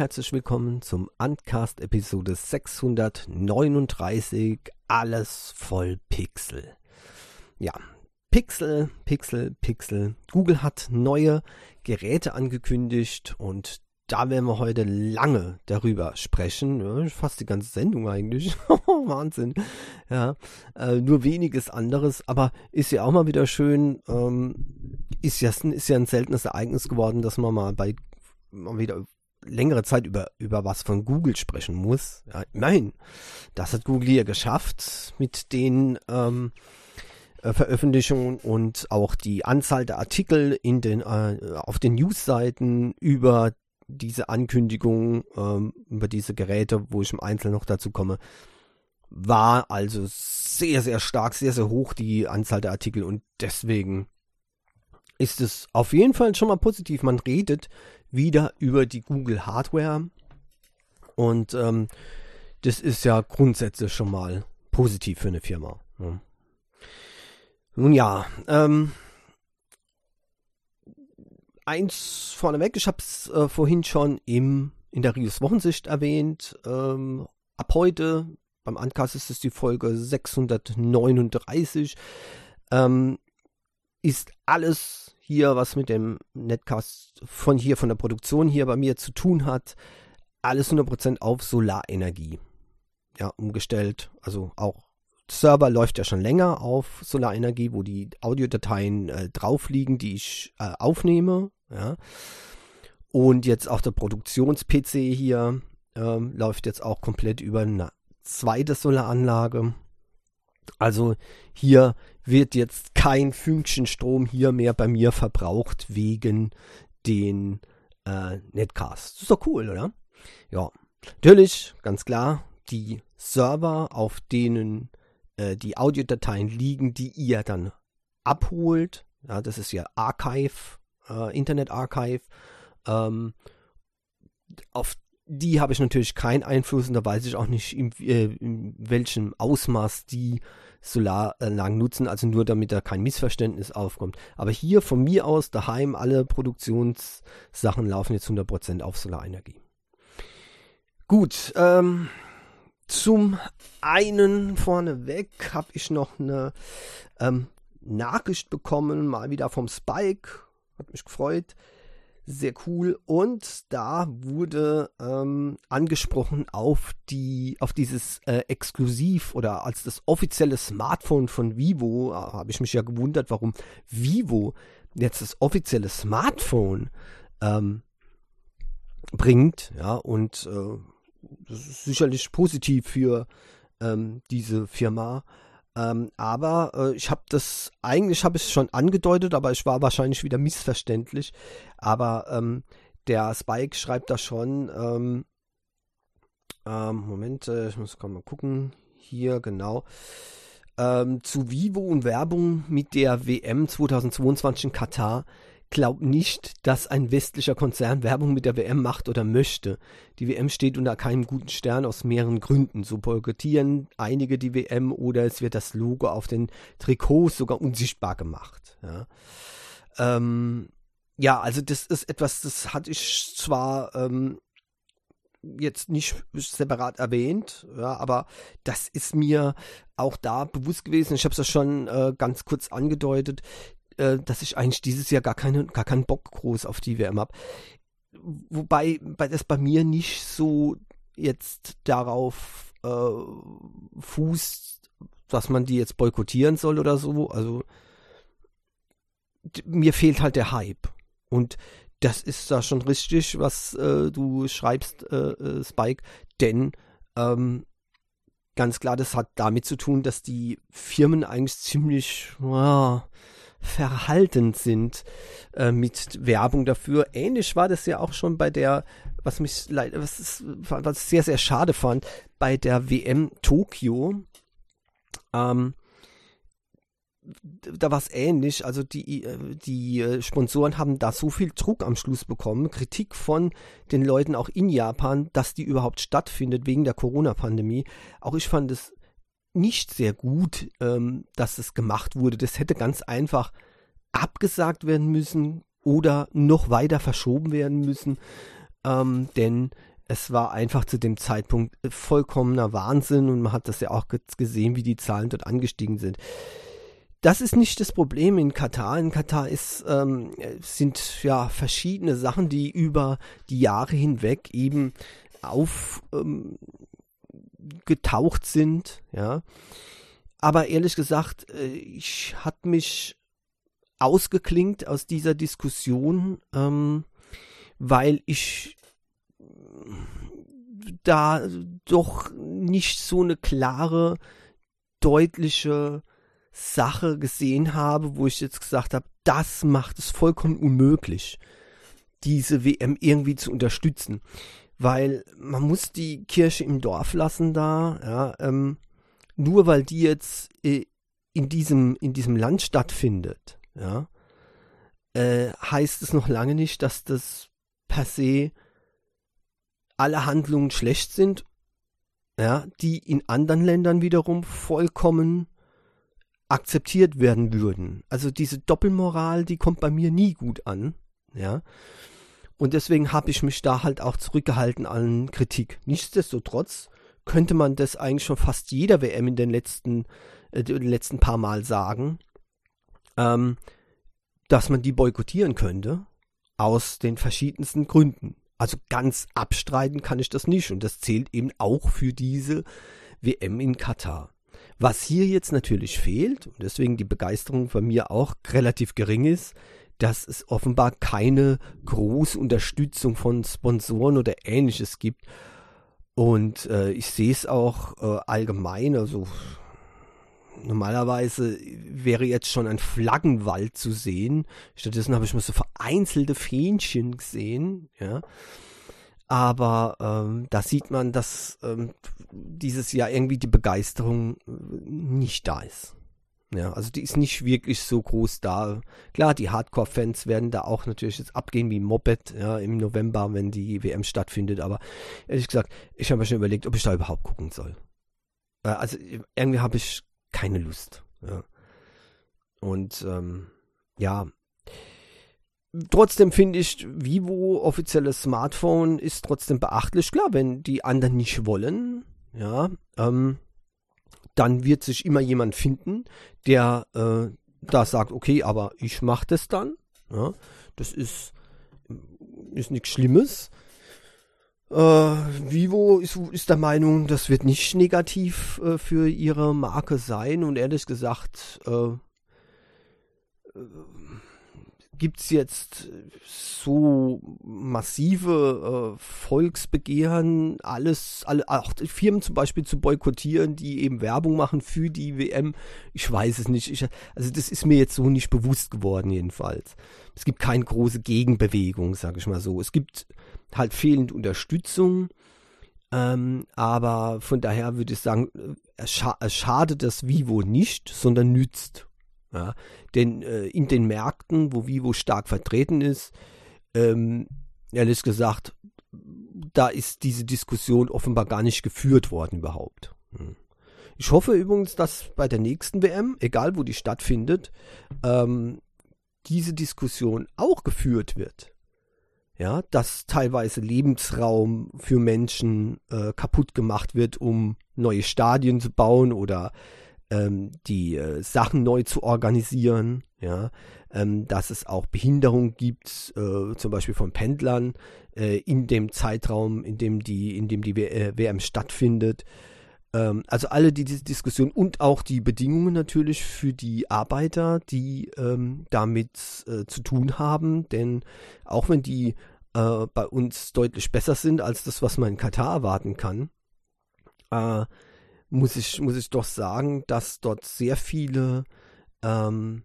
herzlich willkommen zum Uncast Episode 639. Alles voll Pixel. Ja, Pixel, Pixel, Pixel. Google hat neue Geräte angekündigt und da werden wir heute lange darüber sprechen. Ja, fast die ganze Sendung eigentlich. Wahnsinn. Ja, äh, nur weniges anderes, aber ist ja auch mal wieder schön. Ähm, ist, ja, ist ja ein seltenes Ereignis geworden, dass man mal bei mal wieder längere Zeit über, über was von Google sprechen muss. Ja, nein, das hat Google hier geschafft mit den ähm, äh, Veröffentlichungen und auch die Anzahl der Artikel in den, äh, auf den Newsseiten über diese Ankündigung, ähm, über diese Geräte, wo ich im Einzelnen noch dazu komme, war also sehr, sehr stark, sehr, sehr hoch die Anzahl der Artikel und deswegen ist es auf jeden Fall schon mal positiv. Man redet wieder über die Google Hardware. Und ähm, das ist ja grundsätzlich schon mal positiv für eine Firma. Ne? Nun ja, ähm, eins vorneweg, ich habe es äh, vorhin schon im, in der Rios Wochensicht erwähnt. Ähm, ab heute, beim Ancast ist es die Folge 639, ähm, ist alles hier, was mit dem Netcast von hier, von der Produktion hier bei mir zu tun hat, alles 100% auf Solarenergie. Ja, umgestellt. Also auch Server läuft ja schon länger auf Solarenergie, wo die Audiodateien äh, drauf liegen, die ich äh, aufnehme. Ja. Und jetzt auch der Produktions-PC hier äh, läuft jetzt auch komplett über eine zweite Solaranlage. Also hier wird jetzt kein Fünkchen Strom hier mehr bei mir verbraucht wegen den äh, Netcasts. Das ist doch cool, oder? Ja, natürlich, ganz klar, die Server, auf denen äh, die Audiodateien liegen, die ihr dann abholt. Ja, das ist ja Archive, äh, Internet Archive. Ähm, auf die habe ich natürlich keinen Einfluss und da weiß ich auch nicht, in, äh, in welchem Ausmaß die Solaranlagen nutzen, also nur damit da kein Missverständnis aufkommt. Aber hier von mir aus daheim alle Produktionssachen laufen jetzt 100% auf Solarenergie. Gut, ähm, zum einen vorneweg habe ich noch eine ähm, Nachricht bekommen, mal wieder vom Spike, hat mich gefreut sehr cool. Und da wurde ähm, angesprochen auf die, auf dieses äh, Exklusiv oder als das offizielle Smartphone von Vivo, äh, habe ich mich ja gewundert, warum Vivo jetzt das offizielle Smartphone ähm, bringt, ja, und äh, das ist sicherlich positiv für ähm, diese Firma. Ähm, aber äh, ich habe das, eigentlich habe ich schon angedeutet, aber ich war wahrscheinlich wieder missverständlich. Aber ähm, der Spike schreibt da schon, ähm, ähm Moment, äh, ich muss mal gucken, hier genau. Ähm, zu Vivo und Werbung mit der WM 2022 in Katar glaube nicht, dass ein westlicher Konzern Werbung mit der WM macht oder möchte. Die WM steht unter keinem guten Stern aus mehreren Gründen. So boykottieren einige die WM oder es wird das Logo auf den Trikots sogar unsichtbar gemacht. Ja, ähm, ja also das ist etwas, das hatte ich zwar ähm, jetzt nicht separat erwähnt, ja, aber das ist mir auch da bewusst gewesen. Ich habe es ja schon äh, ganz kurz angedeutet äh, dass ich eigentlich dieses Jahr gar, keine, gar keinen Bock groß auf die WM habe. Wobei bei das bei mir nicht so jetzt darauf äh, fußt, dass man die jetzt boykottieren soll oder so. Also mir fehlt halt der Hype. Und das ist da schon richtig, was äh, du schreibst, äh, äh, Spike, denn ähm, ganz klar, das hat damit zu tun, dass die Firmen eigentlich ziemlich, ja, verhalten sind äh, mit Werbung dafür. Ähnlich war das ja auch schon bei der, was mich was, ist, was ich sehr, sehr schade fand, bei der WM Tokio. Ähm, da war es ähnlich. Also die, die äh, Sponsoren haben da so viel Druck am Schluss bekommen, Kritik von den Leuten auch in Japan, dass die überhaupt stattfindet wegen der Corona-Pandemie. Auch ich fand es nicht sehr gut, ähm, dass es gemacht wurde. Das hätte ganz einfach abgesagt werden müssen oder noch weiter verschoben werden müssen. Ähm, denn es war einfach zu dem Zeitpunkt vollkommener Wahnsinn und man hat das ja auch gesehen, wie die Zahlen dort angestiegen sind. Das ist nicht das Problem in Katar. In Katar ist, ähm, sind ja verschiedene Sachen, die über die Jahre hinweg eben aufgetaucht ähm, sind, ja. Aber ehrlich gesagt, äh, ich hat mich ausgeklingt aus dieser Diskussion, ähm, weil ich da doch nicht so eine klare, deutliche Sache gesehen habe, wo ich jetzt gesagt habe, das macht es vollkommen unmöglich, diese WM irgendwie zu unterstützen. Weil man muss die Kirche im Dorf lassen da, ja, ähm, nur weil die jetzt äh, in diesem, in diesem Land stattfindet, ja, äh, heißt es noch lange nicht, dass das per se alle Handlungen schlecht sind, ja, die in anderen Ländern wiederum vollkommen akzeptiert werden würden. Also diese Doppelmoral, die kommt bei mir nie gut an, ja. Und deswegen habe ich mich da halt auch zurückgehalten an Kritik. Nichtsdestotrotz könnte man das eigentlich schon fast jeder WM in den letzten, äh, den letzten paar Mal sagen, ähm, dass man die boykottieren könnte, aus den verschiedensten Gründen. Also ganz abstreiten kann ich das nicht und das zählt eben auch für diese WM in Katar. Was hier jetzt natürlich fehlt und deswegen die Begeisterung von mir auch relativ gering ist, dass es offenbar keine große Unterstützung von Sponsoren oder ähnliches gibt. Und äh, ich sehe es auch äh, allgemein, also normalerweise wäre jetzt schon ein Flaggenwald zu sehen. Stattdessen habe ich mal so vereinzelte Fähnchen gesehen, ja. Aber ähm, da sieht man, dass ähm, dieses Jahr irgendwie die Begeisterung äh, nicht da ist. Ja, also die ist nicht wirklich so groß da. Klar, die Hardcore-Fans werden da auch natürlich jetzt abgehen wie Moped, ja, im November, wenn die WM stattfindet. Aber ehrlich gesagt, ich habe mir schon überlegt, ob ich da überhaupt gucken soll. Äh, also irgendwie habe ich keine Lust. Ja. Und ähm, ja, trotzdem finde ich, Vivo offizielles Smartphone ist trotzdem beachtlich. Klar, wenn die anderen nicht wollen, ja, ähm, dann wird sich immer jemand finden, der äh, da sagt, okay, aber ich mache das dann. Ja, das ist, ist nichts Schlimmes. Äh, Vivo ist, ist der Meinung, das wird nicht negativ äh, für ihre Marke sein und ehrlich gesagt äh, äh gibt es jetzt so massive äh, Volksbegehren, alles, alle, auch Firmen zum Beispiel zu boykottieren, die eben Werbung machen für die WM. Ich weiß es nicht. Ich, also das ist mir jetzt so nicht bewusst geworden jedenfalls. Es gibt keine große Gegenbewegung, sage ich mal so. Es gibt halt fehlende Unterstützung. Ähm, aber von daher würde ich sagen, äh, scha es schadet das Vivo nicht, sondern nützt. Ja, denn äh, in den Märkten, wo Vivo stark vertreten ist, ähm, ehrlich gesagt, da ist diese Diskussion offenbar gar nicht geführt worden überhaupt. Hm. Ich hoffe übrigens, dass bei der nächsten WM, egal wo die stattfindet, ähm, diese Diskussion auch geführt wird. Ja, dass teilweise Lebensraum für Menschen äh, kaputt gemacht wird, um neue Stadien zu bauen oder ähm, die äh, Sachen neu zu organisieren, ja, ähm, dass es auch Behinderung gibt, äh, zum Beispiel von Pendlern äh, in dem Zeitraum, in dem die, in dem die WM äh, stattfindet. Ähm, also alle die, diese Diskussion und auch die Bedingungen natürlich für die Arbeiter, die ähm, damit äh, zu tun haben, denn auch wenn die äh, bei uns deutlich besser sind als das, was man in Katar erwarten kann, muss ich, muss ich doch sagen, dass dort sehr viele, ähm,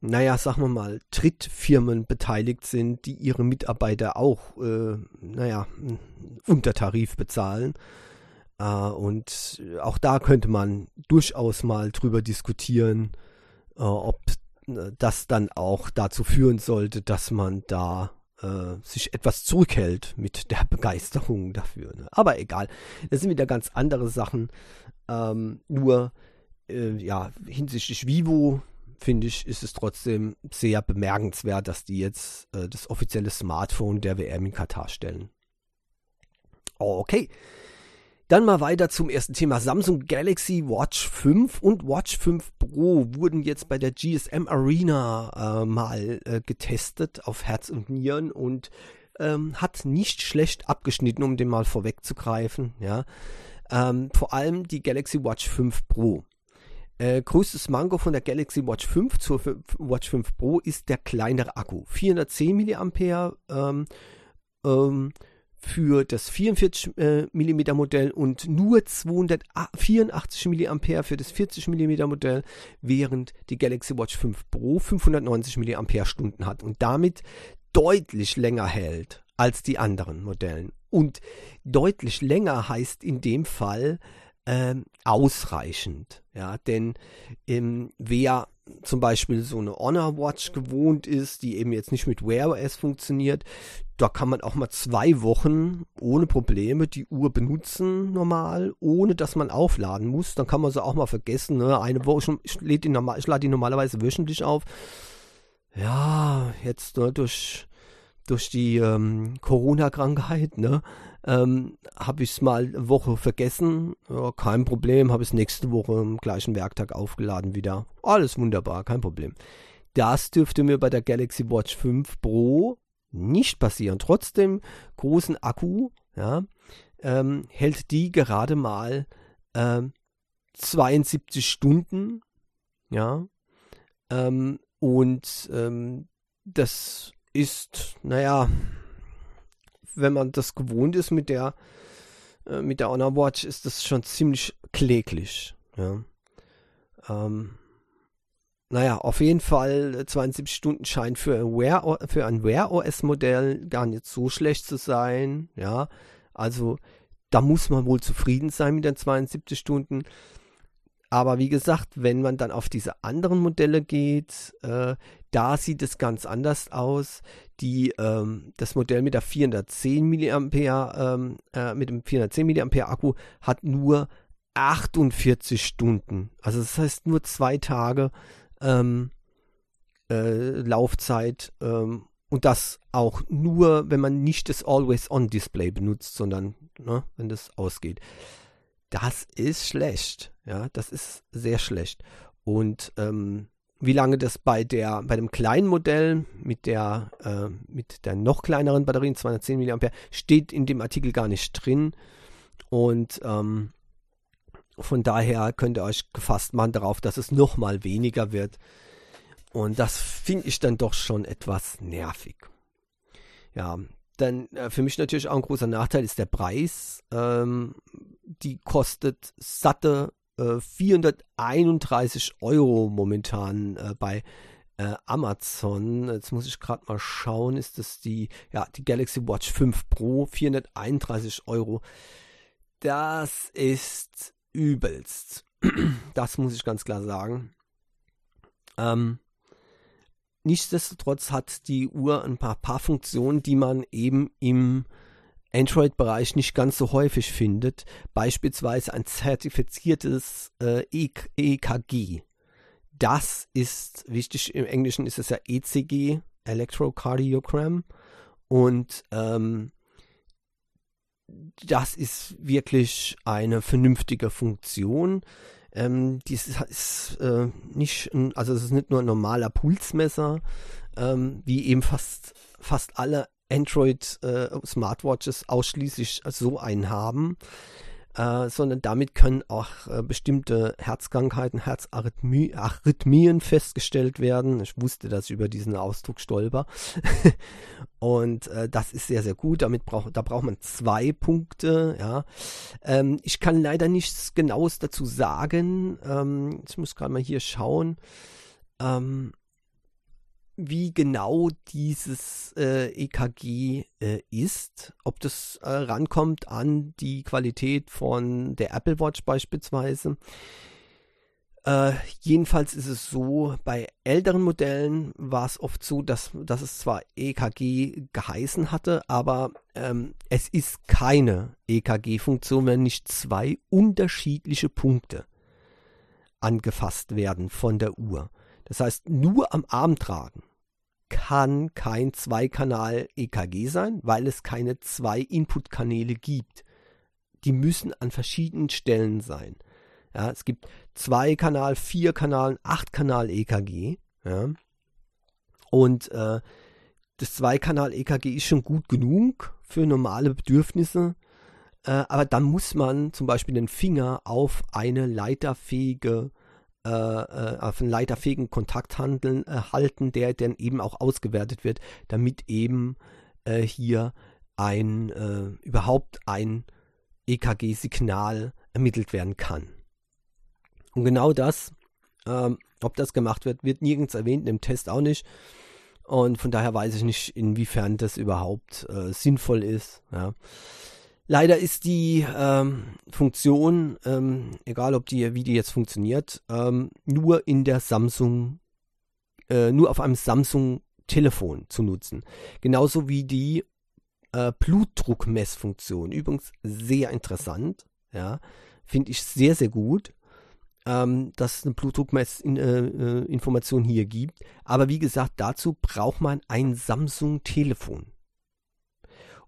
naja, sagen wir mal, Trittfirmen beteiligt sind, die ihre Mitarbeiter auch, äh, naja, unter Tarif bezahlen. Äh, und auch da könnte man durchaus mal drüber diskutieren, äh, ob äh, das dann auch dazu führen sollte, dass man da äh, sich etwas zurückhält mit der Begeisterung dafür. Ne? Aber egal, das sind wieder ganz andere Sachen. Ähm, nur, äh, ja, hinsichtlich Vivo, finde ich, ist es trotzdem sehr bemerkenswert, dass die jetzt äh, das offizielle Smartphone der WM in Katar stellen. Okay. Dann mal weiter zum ersten Thema. Samsung Galaxy Watch 5 und Watch 5 Pro wurden jetzt bei der GSM Arena äh, mal äh, getestet auf Herz und Nieren und ähm, hat nicht schlecht abgeschnitten, um den mal vorwegzugreifen. Ja. Ähm, vor allem die Galaxy Watch 5 Pro. Äh, größtes Mango von der Galaxy Watch 5 zur Watch 5 Pro ist der kleinere Akku. 410 mAh ähm, ähm, für das 44 äh, Modell und nur 284 mAh für das 40 mm Modell, während die Galaxy Watch 5 Pro 590 mAh Stunden hat und damit deutlich länger hält als die anderen Modellen. Und deutlich länger heißt in dem Fall ähm, ausreichend. Ja, denn ähm, wer zum Beispiel so eine Honor Watch gewohnt ist, die eben jetzt nicht mit Wear OS funktioniert, da kann man auch mal zwei Wochen ohne Probleme die Uhr benutzen, normal, ohne dass man aufladen muss. Dann kann man sie auch mal vergessen. Ne? Eine Woche, ich, lade die, normal, lade die normalerweise wöchentlich auf. Ja, jetzt ne, durch, durch die ähm, Corona-Krankheit, ne? Ähm, habe ich es mal eine Woche vergessen, ja, kein Problem, habe es nächste Woche im gleichen Werktag aufgeladen wieder. Alles wunderbar, kein Problem. Das dürfte mir bei der Galaxy Watch 5 Pro nicht passieren. Trotzdem großen Akku, ja, ähm, hält die gerade mal ähm, 72 Stunden, ja, ähm, und ähm, das ist, naja, wenn man das gewohnt ist mit der äh, mit der Honor Watch, ist das schon ziemlich kläglich. Ja. Ähm, naja, auf jeden Fall 72 äh, Stunden scheint für ein Wear, für ein Wear OS Modell gar nicht so schlecht zu sein. Ja, also da muss man wohl zufrieden sein mit den 72 Stunden. Aber wie gesagt, wenn man dann auf diese anderen Modelle geht, äh, da sieht es ganz anders aus. Die, ähm, das Modell mit der 410 mAh, ähm, äh, mit dem 410 mAh Akku hat nur 48 Stunden. Also das heißt nur zwei Tage ähm, äh, Laufzeit ähm, und das auch nur, wenn man nicht das Always-On-Display benutzt, sondern ne, wenn das ausgeht. Das ist schlecht. Ja, das ist sehr schlecht. Und ähm, wie lange das bei der bei dem kleinen Modell mit der äh, mit der noch kleineren Batterien 210 mAh steht in dem Artikel gar nicht drin und ähm, von daher könnt ihr euch gefasst machen darauf, dass es noch mal weniger wird und das finde ich dann doch schon etwas nervig. Ja, dann äh, für mich natürlich auch ein großer Nachteil ist der Preis. Ähm, die kostet satte 431 äh, Euro momentan äh, bei äh, Amazon. Jetzt muss ich gerade mal schauen, ist das die, ja, die Galaxy Watch 5 Pro, 431 Euro. Das ist übelst. Das muss ich ganz klar sagen. Ähm, nichtsdestotrotz hat die Uhr ein paar, paar Funktionen, die man eben im Android-Bereich nicht ganz so häufig findet, beispielsweise ein zertifiziertes äh, EKG. Das ist wichtig, im Englischen ist es ja ECG, Electrocardiogram. Und ähm, das ist wirklich eine vernünftige Funktion. Ähm, dies ist äh, nicht, also es ist nicht nur ein normaler Pulsmesser, ähm, wie eben fast, fast alle Android äh, Smartwatches ausschließlich so einen haben, äh, sondern damit können auch äh, bestimmte Herzkrankheiten, Herzarrhythmien festgestellt werden. Ich wusste, dass ich über diesen Ausdruck stolper. Und äh, das ist sehr, sehr gut. Damit brauch, da braucht man zwei Punkte. Ja. Ähm, ich kann leider nichts Genaues dazu sagen. Ähm, ich muss gerade mal hier schauen. Ähm, wie genau dieses äh, EKG äh, ist, ob das äh, rankommt an die Qualität von der Apple Watch beispielsweise. Äh, jedenfalls ist es so, bei älteren Modellen war es oft so, dass, dass es zwar EKG geheißen hatte, aber ähm, es ist keine EKG-Funktion, wenn nicht zwei unterschiedliche Punkte angefasst werden von der Uhr. Das heißt, nur am Arm tragen kann kein Zweikanal-EKG sein, weil es keine zwei Input-Kanäle gibt. Die müssen an verschiedenen Stellen sein. Ja, es gibt zwei Kanal, vier Kanal, acht Kanal EKG. Ja. Und äh, das Zweikanal EKG ist schon gut genug für normale Bedürfnisse. Äh, aber dann muss man zum Beispiel den Finger auf eine leiterfähige äh, äh auf einen leiterfähigen Kontakthandeln äh, halten, der dann eben auch ausgewertet wird, damit eben äh, hier ein äh, überhaupt ein EKG-Signal ermittelt werden kann. Und genau das, ähm, ob das gemacht wird, wird nirgends erwähnt, im Test auch nicht. Und von daher weiß ich nicht, inwiefern das überhaupt äh, sinnvoll ist. Ja. Leider ist die ähm, Funktion, ähm, egal ob die, wie die jetzt funktioniert, ähm, nur in der Samsung, äh, nur auf einem Samsung-Telefon zu nutzen. Genauso wie die äh, Blutdruckmessfunktion. Übrigens sehr interessant, ja, finde ich sehr, sehr gut ähm, dass es eine Blutdruckmessinformation äh, hier gibt. Aber wie gesagt, dazu braucht man ein Samsung-Telefon.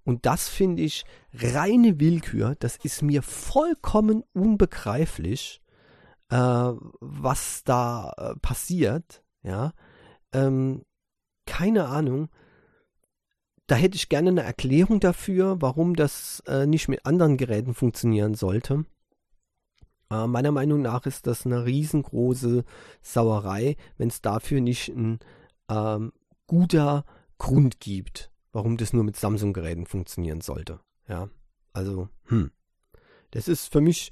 Und das finde ich reine Willkür. Das ist mir vollkommen unbegreiflich, äh, was da äh, passiert. Ja, ähm, keine Ahnung. Da hätte ich gerne eine Erklärung dafür, warum das äh, nicht mit anderen Geräten funktionieren sollte. Äh, meiner Meinung nach ist das eine riesengroße Sauerei, wenn es dafür nicht ein ähm, guter Grund gibt, warum das nur mit Samsung-Geräten funktionieren sollte. Ja, also, hm. Das ist für mich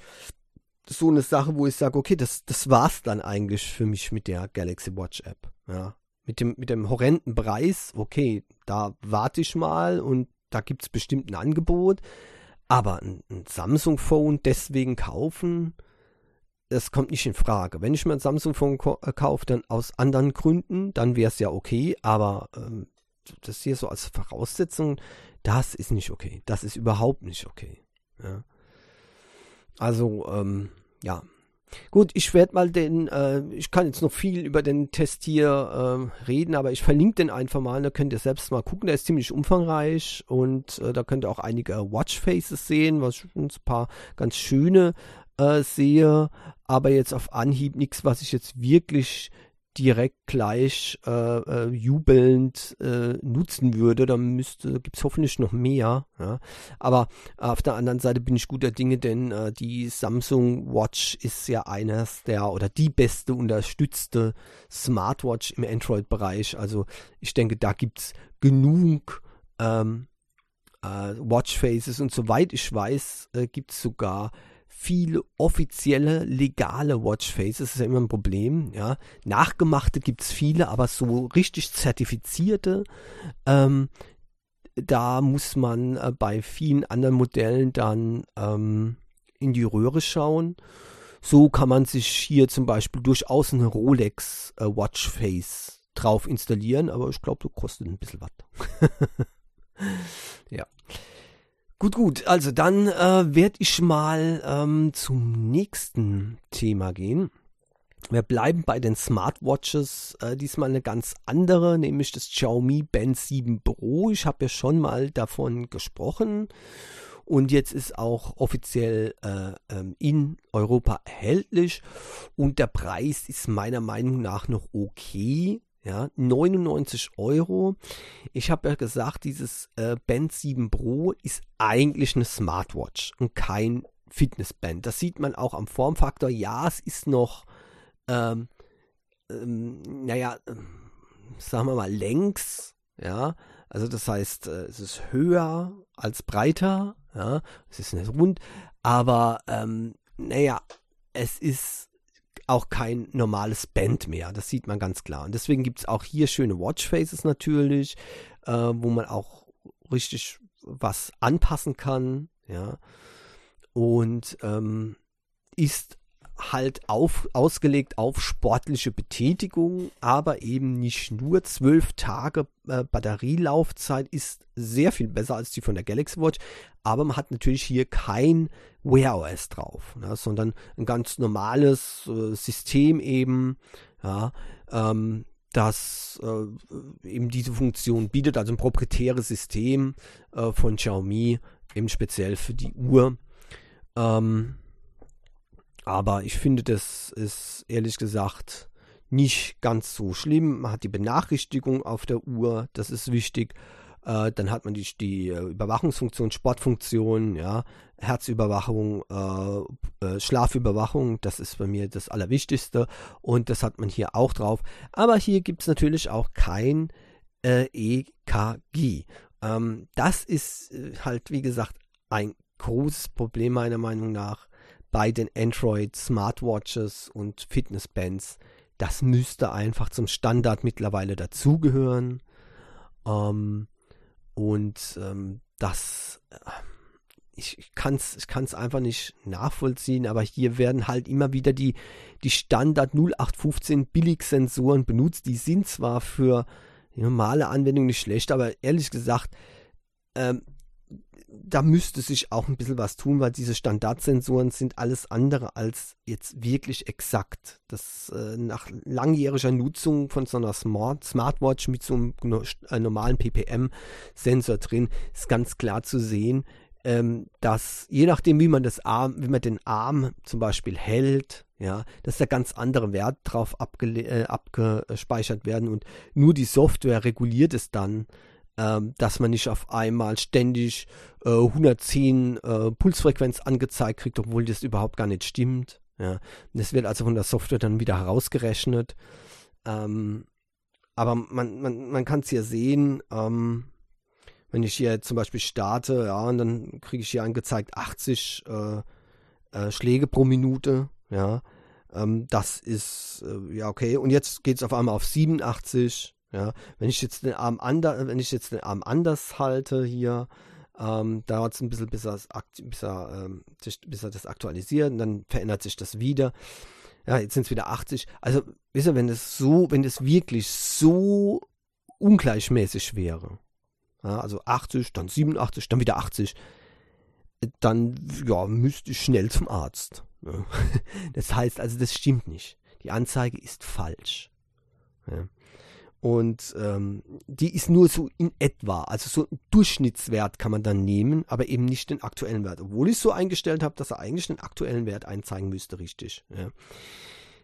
so eine Sache, wo ich sage, okay, das, das war's dann eigentlich für mich mit der Galaxy Watch App. Ja, mit dem, mit dem horrenden Preis, okay, da warte ich mal und da gibt es bestimmt ein Angebot. Aber ein, ein Samsung-Phone deswegen kaufen, das kommt nicht in Frage. Wenn ich mir ein Samsung-Phone äh, kaufe, dann aus anderen Gründen, dann wäre es ja okay, aber ähm, das hier so als Voraussetzung, das ist nicht okay. Das ist überhaupt nicht okay. Ja. Also, ähm, ja. Gut, ich werde mal den, äh, ich kann jetzt noch viel über den Test hier äh, reden, aber ich verlinke den einfach mal, da könnt ihr selbst mal gucken, der ist ziemlich umfangreich und äh, da könnt ihr auch einige Watchfaces sehen, was ein paar ganz schöne äh, sehe, aber jetzt auf Anhieb nichts, was ich jetzt wirklich direkt gleich äh, äh, jubelnd äh, nutzen würde, dann müsste, gibt es hoffentlich noch mehr. Ja. Aber auf der anderen Seite bin ich guter Dinge, denn äh, die Samsung Watch ist ja eines der oder die beste unterstützte Smartwatch im Android-Bereich. Also ich denke, da gibt es genug ähm, äh, Watchfaces und soweit ich weiß, äh, gibt es sogar viele offizielle, legale Watchfaces, das ist ja immer ein Problem, ja. Nachgemachte gibt es viele, aber so richtig zertifizierte, ähm, da muss man äh, bei vielen anderen Modellen dann ähm, in die Röhre schauen. So kann man sich hier zum Beispiel durchaus eine Rolex äh, Watchface drauf installieren, aber ich glaube, das kostet ein bisschen was. ja. Gut, gut. Also dann äh, werde ich mal ähm, zum nächsten Thema gehen. Wir bleiben bei den Smartwatches. Äh, diesmal eine ganz andere, nämlich das Xiaomi Band 7 Pro. Ich habe ja schon mal davon gesprochen. Und jetzt ist auch offiziell äh, ähm, in Europa erhältlich. Und der Preis ist meiner Meinung nach noch okay. Ja, 99 Euro. Ich habe ja gesagt, dieses äh, Band 7 Pro ist eigentlich eine Smartwatch und kein Fitnessband. Das sieht man auch am Formfaktor. Ja, es ist noch, ähm, ähm, naja, sagen wir mal längs. Ja, also das heißt, äh, es ist höher als breiter. Ja, es ist nicht rund, aber ähm, naja, es ist auch kein normales Band mehr. Das sieht man ganz klar. Und deswegen gibt es auch hier schöne Watchfaces natürlich, äh, wo man auch richtig was anpassen kann. Ja. Und ähm, ist halt auf, ausgelegt auf sportliche Betätigung, aber eben nicht nur zwölf Tage äh, Batterielaufzeit ist sehr viel besser als die von der Galaxy Watch, aber man hat natürlich hier kein Wear OS drauf, ne, sondern ein ganz normales äh, System eben, ja, ähm, das äh, eben diese Funktion bietet, also ein proprietäres System äh, von Xiaomi, eben speziell für die Uhr. Ähm, aber ich finde, das ist ehrlich gesagt nicht ganz so schlimm. Man hat die Benachrichtigung auf der Uhr, das ist wichtig. Äh, dann hat man die, die äh, Überwachungsfunktion, Sportfunktion, ja, Herzüberwachung, äh, äh, Schlafüberwachung, das ist bei mir das Allerwichtigste und das hat man hier auch drauf. Aber hier gibt es natürlich auch kein äh, EKG. Ähm, das ist äh, halt, wie gesagt, ein großes Problem meiner Meinung nach bei den Android Smartwatches und Fitnessbands. Das müsste einfach zum Standard mittlerweile dazugehören. Ähm, und ähm, das, äh, ich, ich kann es ich einfach nicht nachvollziehen, aber hier werden halt immer wieder die, die Standard 0815 Billigsensoren benutzt. Die sind zwar für normale Anwendungen nicht schlecht, aber ehrlich gesagt, ähm, da müsste sich auch ein bisschen was tun, weil diese Standardsensoren sind alles andere als jetzt wirklich exakt. Das äh, nach langjähriger Nutzung von so einer Smart, Smartwatch mit so einem äh, normalen PPM-Sensor drin ist ganz klar zu sehen, ähm, dass je nachdem, wie man das Arm, wie man den Arm zum Beispiel hält, ja, dass da ganz andere Werte drauf äh, abgespeichert werden und nur die Software reguliert es dann ähm, dass man nicht auf einmal ständig äh, 110 äh, Pulsfrequenz angezeigt kriegt, obwohl das überhaupt gar nicht stimmt. Ja. Das wird also von der Software dann wieder herausgerechnet. Ähm, aber man, man, man kann es hier sehen, ähm, wenn ich hier zum Beispiel starte, ja, und dann kriege ich hier angezeigt 80 äh, äh, Schläge pro Minute, ja. Ähm, das ist, äh, ja, okay. Und jetzt geht es auf einmal auf 87, ja, wenn ich jetzt den Arm anders, wenn ich jetzt den Arm anders halte hier, ähm, dauert es ein bisschen, bis bis, er, ähm, bis er das aktualisiert und dann verändert sich das wieder. Ja, jetzt sind es wieder 80. Also, wisst ihr, wenn es so, wenn es wirklich so ungleichmäßig wäre, ja, also 80, dann 87, dann wieder 80, dann ja, müsste ich schnell zum Arzt. Ja. Das heißt also, das stimmt nicht. Die Anzeige ist falsch. Ja. Und ähm, die ist nur so in etwa, also so ein Durchschnittswert kann man dann nehmen, aber eben nicht den aktuellen Wert. Obwohl ich es so eingestellt habe, dass er eigentlich den aktuellen Wert einzeigen müsste, richtig. Ja.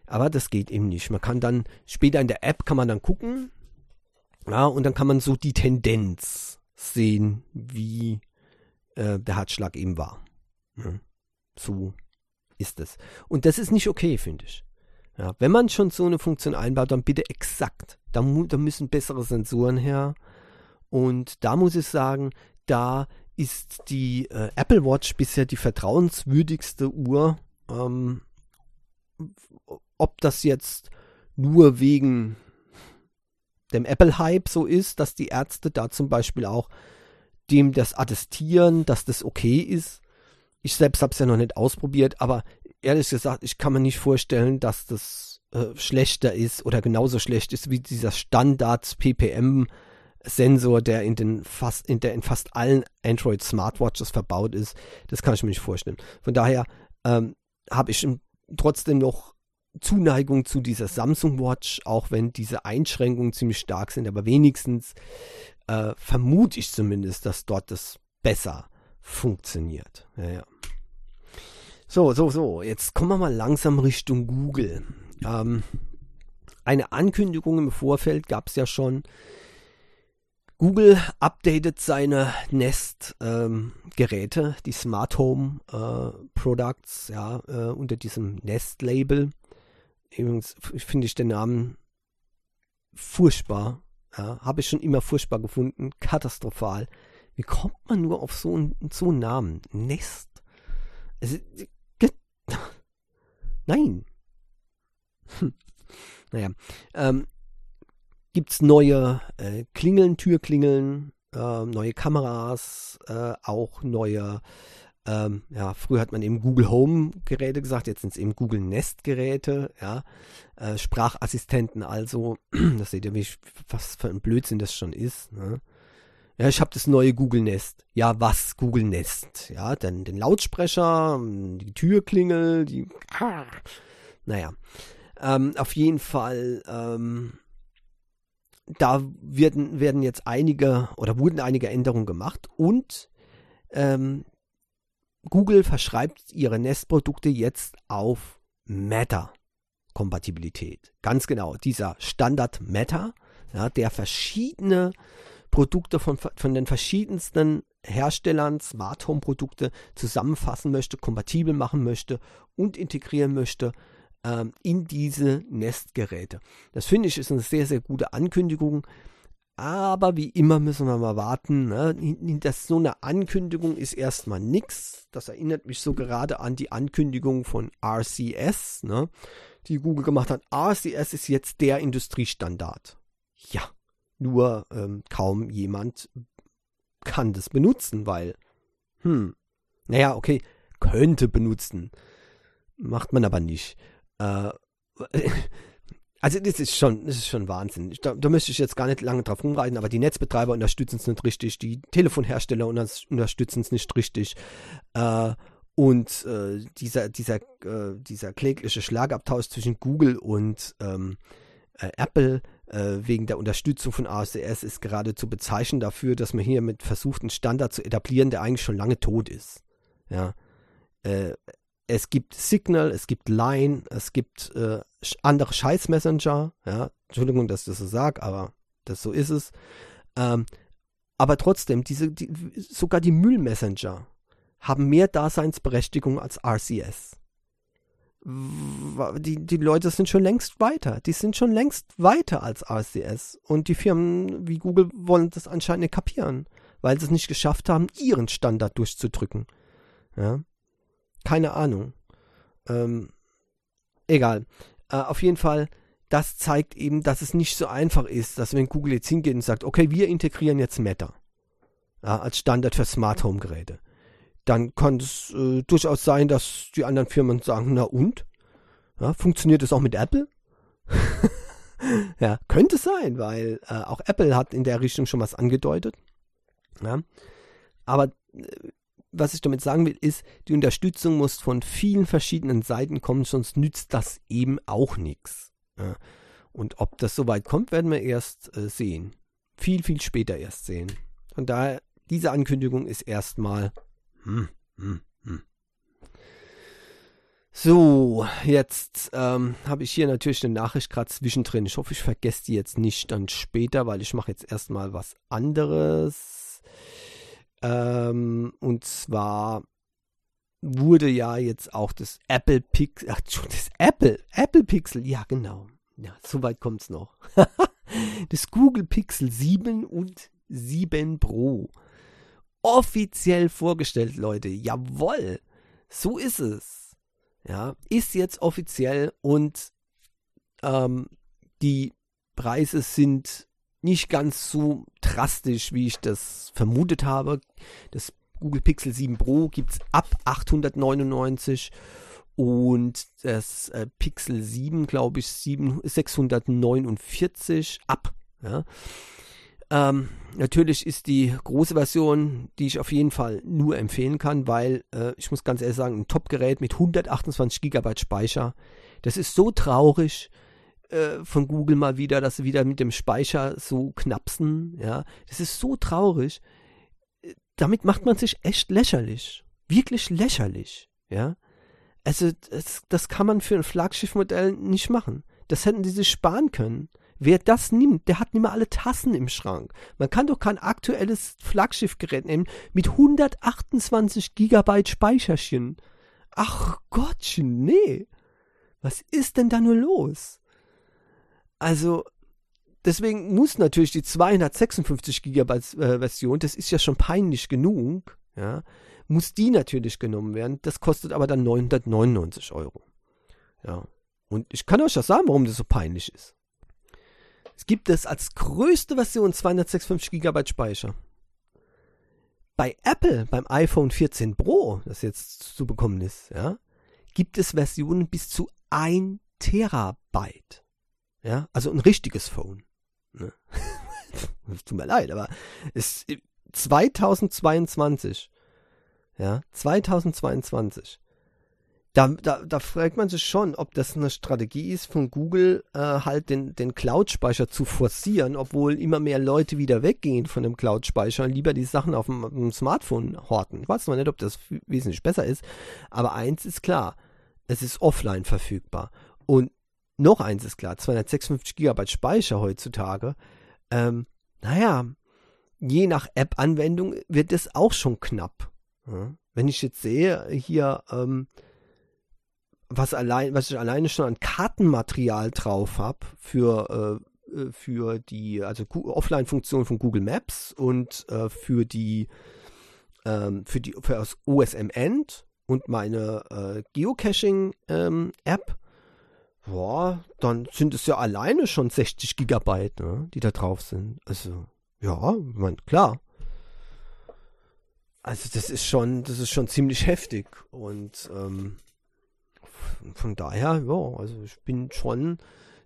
Aber das geht eben nicht. Man kann dann später in der App kann man dann gucken, ja, und dann kann man so die Tendenz sehen, wie äh, der Herzschlag eben war. Ja. So ist es. Und das ist nicht okay, finde ich. Ja, wenn man schon so eine Funktion einbaut, dann bitte exakt. Da, da müssen bessere Sensoren her. Und da muss ich sagen, da ist die äh, Apple Watch bisher die vertrauenswürdigste Uhr. Ähm, ob das jetzt nur wegen dem Apple-Hype so ist, dass die Ärzte da zum Beispiel auch dem das attestieren, dass das okay ist. Ich selbst habe es ja noch nicht ausprobiert, aber ehrlich gesagt, ich kann mir nicht vorstellen, dass das äh, schlechter ist oder genauso schlecht ist wie dieser Standard PPM Sensor, der in den fast in der in fast allen Android Smartwatches verbaut ist. Das kann ich mir nicht vorstellen. Von daher ähm, habe ich trotzdem noch Zuneigung zu dieser Samsung Watch, auch wenn diese Einschränkungen ziemlich stark sind, aber wenigstens äh, vermute ich zumindest, dass dort das besser funktioniert. Ja, ja. So, so, so. Jetzt kommen wir mal langsam Richtung Google. Ähm, eine Ankündigung im Vorfeld gab es ja schon. Google updatet seine Nest-Geräte, ähm, die Smart Home äh, Products, ja, äh, unter diesem Nest-Label. Übrigens finde ich den Namen furchtbar. Ja, Habe ich schon immer furchtbar gefunden. Katastrophal. Wie kommt man nur auf so einen, so einen Namen? Nest. Also, Nein. Hm. Naja. Ähm, Gibt es neue äh, Klingeln, Türklingeln, äh, neue Kameras, äh, auch neue, ähm, ja, früher hat man eben Google Home Geräte gesagt, jetzt sind es eben Google Nest Geräte, ja, äh, Sprachassistenten also, das seht ihr, wie, was für ein Blödsinn das schon ist, ne? Ja, ich habe das neue Google Nest. Ja, was Google Nest? Ja, dann den Lautsprecher, die Türklingel, die. Naja. Ähm, auf jeden Fall ähm, da werden, werden jetzt einige oder wurden einige Änderungen gemacht und ähm, Google verschreibt ihre Nest-Produkte jetzt auf Meta-Kompatibilität. Ganz genau, dieser Standard Meta, ja, der verschiedene Produkte von, von den verschiedensten Herstellern, Smart Home Produkte zusammenfassen möchte, kompatibel machen möchte und integrieren möchte ähm, in diese Nest-Geräte. Das finde ich ist eine sehr, sehr gute Ankündigung. Aber wie immer müssen wir mal warten. Ne? Das, so eine Ankündigung ist erstmal nichts. Das erinnert mich so gerade an die Ankündigung von RCS, ne? die Google gemacht hat. RCS ist jetzt der Industriestandard. Ja, nur ähm, kaum jemand kann das benutzen, weil, hm, naja, okay, könnte benutzen. Macht man aber nicht. Äh, Also das ist schon, das ist schon Wahnsinn. Da, da möchte ich jetzt gar nicht lange drauf rumreiten, aber die Netzbetreiber unterstützen es nicht richtig, die Telefonhersteller unterstützen es nicht richtig. Äh, und äh, dieser, dieser, äh, dieser klägliche Schlagabtausch zwischen Google und ähm, äh, Apple äh, wegen der Unterstützung von ASDS ist geradezu bezeichnend dafür, dass man hier mit versucht, einen Standard zu etablieren, der eigentlich schon lange tot ist. Ja. Es gibt Signal, es gibt Line, es gibt äh, andere Scheiß-Messenger. Ja, Entschuldigung, dass ich das so sage, aber das so ist es. Ähm, aber trotzdem, diese, die, sogar die Müll-Messenger haben mehr Daseinsberechtigung als RCS. Die, die Leute sind schon längst weiter. Die sind schon längst weiter als RCS. Und die Firmen wie Google wollen das anscheinend nicht kapieren, weil sie es nicht geschafft haben, ihren Standard durchzudrücken. Ja. Keine Ahnung. Ähm, egal. Äh, auf jeden Fall, das zeigt eben, dass es nicht so einfach ist, dass wenn Google jetzt hingeht und sagt, okay, wir integrieren jetzt Meta ja, als Standard für Smart Home Geräte, dann kann es äh, durchaus sein, dass die anderen Firmen sagen, na und? Ja, funktioniert das auch mit Apple? ja, könnte sein, weil äh, auch Apple hat in der Richtung schon was angedeutet. Ja. Aber äh, was ich damit sagen will, ist, die Unterstützung muss von vielen verschiedenen Seiten kommen, sonst nützt das eben auch nichts. Und ob das soweit kommt, werden wir erst äh, sehen. Viel, viel später erst sehen. Von daher, diese Ankündigung ist erstmal. Hm, hm, hm. So, jetzt ähm, habe ich hier natürlich eine Nachricht gerade zwischendrin. Ich hoffe, ich vergesse die jetzt nicht dann später, weil ich mache jetzt erstmal was anderes. Ähm, und zwar wurde ja jetzt auch das Apple Pixel, ach, das Apple, Apple Pixel, ja genau. Ja, soweit kommt's noch. das Google Pixel 7 und 7 Pro. Offiziell vorgestellt, Leute. Jawoll. So ist es. Ja, ist jetzt offiziell und ähm, die Preise sind nicht ganz so drastisch, wie ich das vermutet habe. Das Google Pixel 7 Pro gibt es ab 899 und das äh, Pixel 7, glaube ich, 7, 649 ab. Ja. Ähm, natürlich ist die große Version, die ich auf jeden Fall nur empfehlen kann, weil äh, ich muss ganz ehrlich sagen, ein Top-Gerät mit 128 GB Speicher, das ist so traurig, äh, von Google mal wieder, dass sie wieder mit dem Speicher so knapsen, ja. Das ist so traurig. Damit macht man sich echt lächerlich. Wirklich lächerlich, ja. Also, das, das kann man für ein Flaggschiffmodell nicht machen. Das hätten sie sich sparen können. Wer das nimmt, der hat nicht mehr alle Tassen im Schrank. Man kann doch kein aktuelles Flaggschiffgerät nehmen mit 128 Gigabyte Speicherchen. Ach Gottchen, nee. Was ist denn da nur los? Also, deswegen muss natürlich die 256 Gigabyte äh, Version, das ist ja schon peinlich genug, ja, muss die natürlich genommen werden. Das kostet aber dann 999 Euro. Ja. Und ich kann euch ja sagen, warum das so peinlich ist. Es gibt es als größte Version 256 GB Speicher. Bei Apple, beim iPhone 14 Pro, das jetzt zu bekommen ist, ja, gibt es Versionen bis zu 1 Terabyte. Ja, also ein richtiges Phone. Ne? Tut mir leid, aber es 2022. Ja, 2022 da, da, da fragt man sich schon, ob das eine Strategie ist von Google, äh, halt den, den Cloud-Speicher zu forcieren, obwohl immer mehr Leute wieder weggehen von dem Cloud-Speicher und lieber die Sachen auf dem, auf dem Smartphone horten. Ich weiß noch nicht, ob das wesentlich besser ist, aber eins ist klar, es ist offline verfügbar. Und noch eins ist klar, 256 GB Speicher heutzutage, ähm, naja, je nach App-Anwendung wird es auch schon knapp. Wenn ich jetzt sehe, hier, ähm, was allein, was ich alleine schon an Kartenmaterial drauf habe für, äh, äh, für die, also Offline-Funktion von Google Maps und äh, für die, ähm, für die, für das OSM End und meine äh, Geocaching-App, ähm, boah, dann sind es ja alleine schon 60 Gigabyte, ne, die da drauf sind. Also, ja, mein, klar. Also das ist schon, das ist schon ziemlich heftig und ähm, von daher, ja, also ich bin schon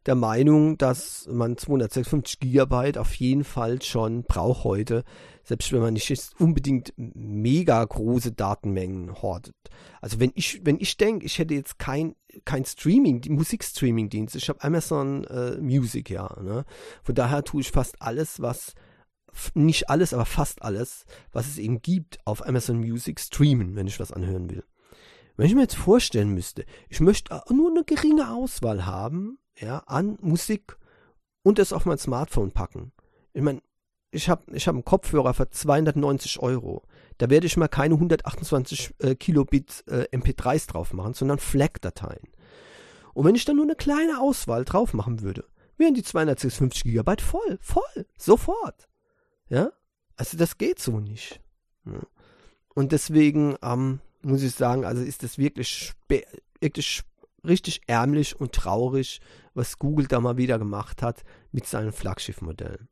der Meinung, dass man 256 Gigabyte auf jeden Fall schon braucht heute, selbst wenn man nicht unbedingt mega große Datenmengen hortet. Also wenn ich, wenn ich denke, ich hätte jetzt kein, kein Streaming, Musikstreaming-Dienst, ich habe Amazon äh, Music, ja, ne? Von daher tue ich fast alles, was nicht alles, aber fast alles, was es eben gibt, auf Amazon Music streamen, wenn ich was anhören will. Wenn ich mir jetzt vorstellen müsste, ich möchte nur eine geringe Auswahl haben, ja, an Musik und das auf mein Smartphone packen. Ich meine, ich habe ich hab einen Kopfhörer für 290 Euro. Da werde ich mal keine 128 äh, Kilobit äh, MP3s drauf machen, sondern FLAC-Dateien. Und wenn ich dann nur eine kleine Auswahl drauf machen würde, wären die 256 Gigabyte voll, voll, sofort. Ja, also das geht so nicht. Ja. Und deswegen, ähm, muss ich sagen, also ist das wirklich, wirklich richtig ärmlich und traurig, was Google da mal wieder gemacht hat mit seinen Flaggschiffmodellen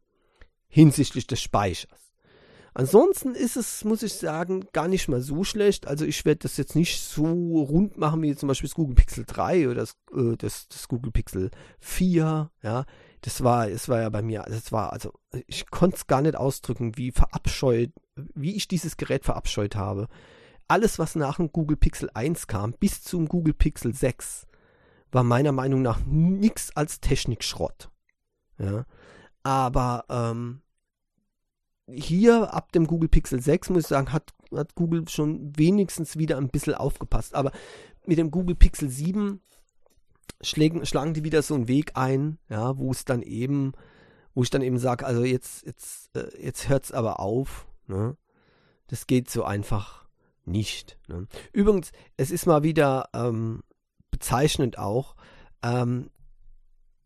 hinsichtlich des Speichers. Ansonsten ist es, muss ich sagen, gar nicht mal so schlecht. Also ich werde das jetzt nicht so rund machen wie zum Beispiel das Google Pixel 3 oder das, äh, das, das Google Pixel 4. Ja, das war, es war ja bei mir, das war, also ich konnte es gar nicht ausdrücken, wie verabscheut, wie ich dieses Gerät verabscheut habe alles, was nach dem Google Pixel 1 kam, bis zum Google Pixel 6, war meiner Meinung nach nichts als Technikschrott. Ja. Aber ähm, hier ab dem Google Pixel 6, muss ich sagen, hat, hat Google schon wenigstens wieder ein bisschen aufgepasst. Aber mit dem Google Pixel 7 schlägen, schlagen die wieder so einen Weg ein, ja, wo es dann eben, wo ich dann eben sage, also jetzt, jetzt, äh, jetzt hört es aber auf. Ne? Das geht so einfach nicht. Ne? Übrigens, es ist mal wieder ähm, bezeichnend auch. Ähm,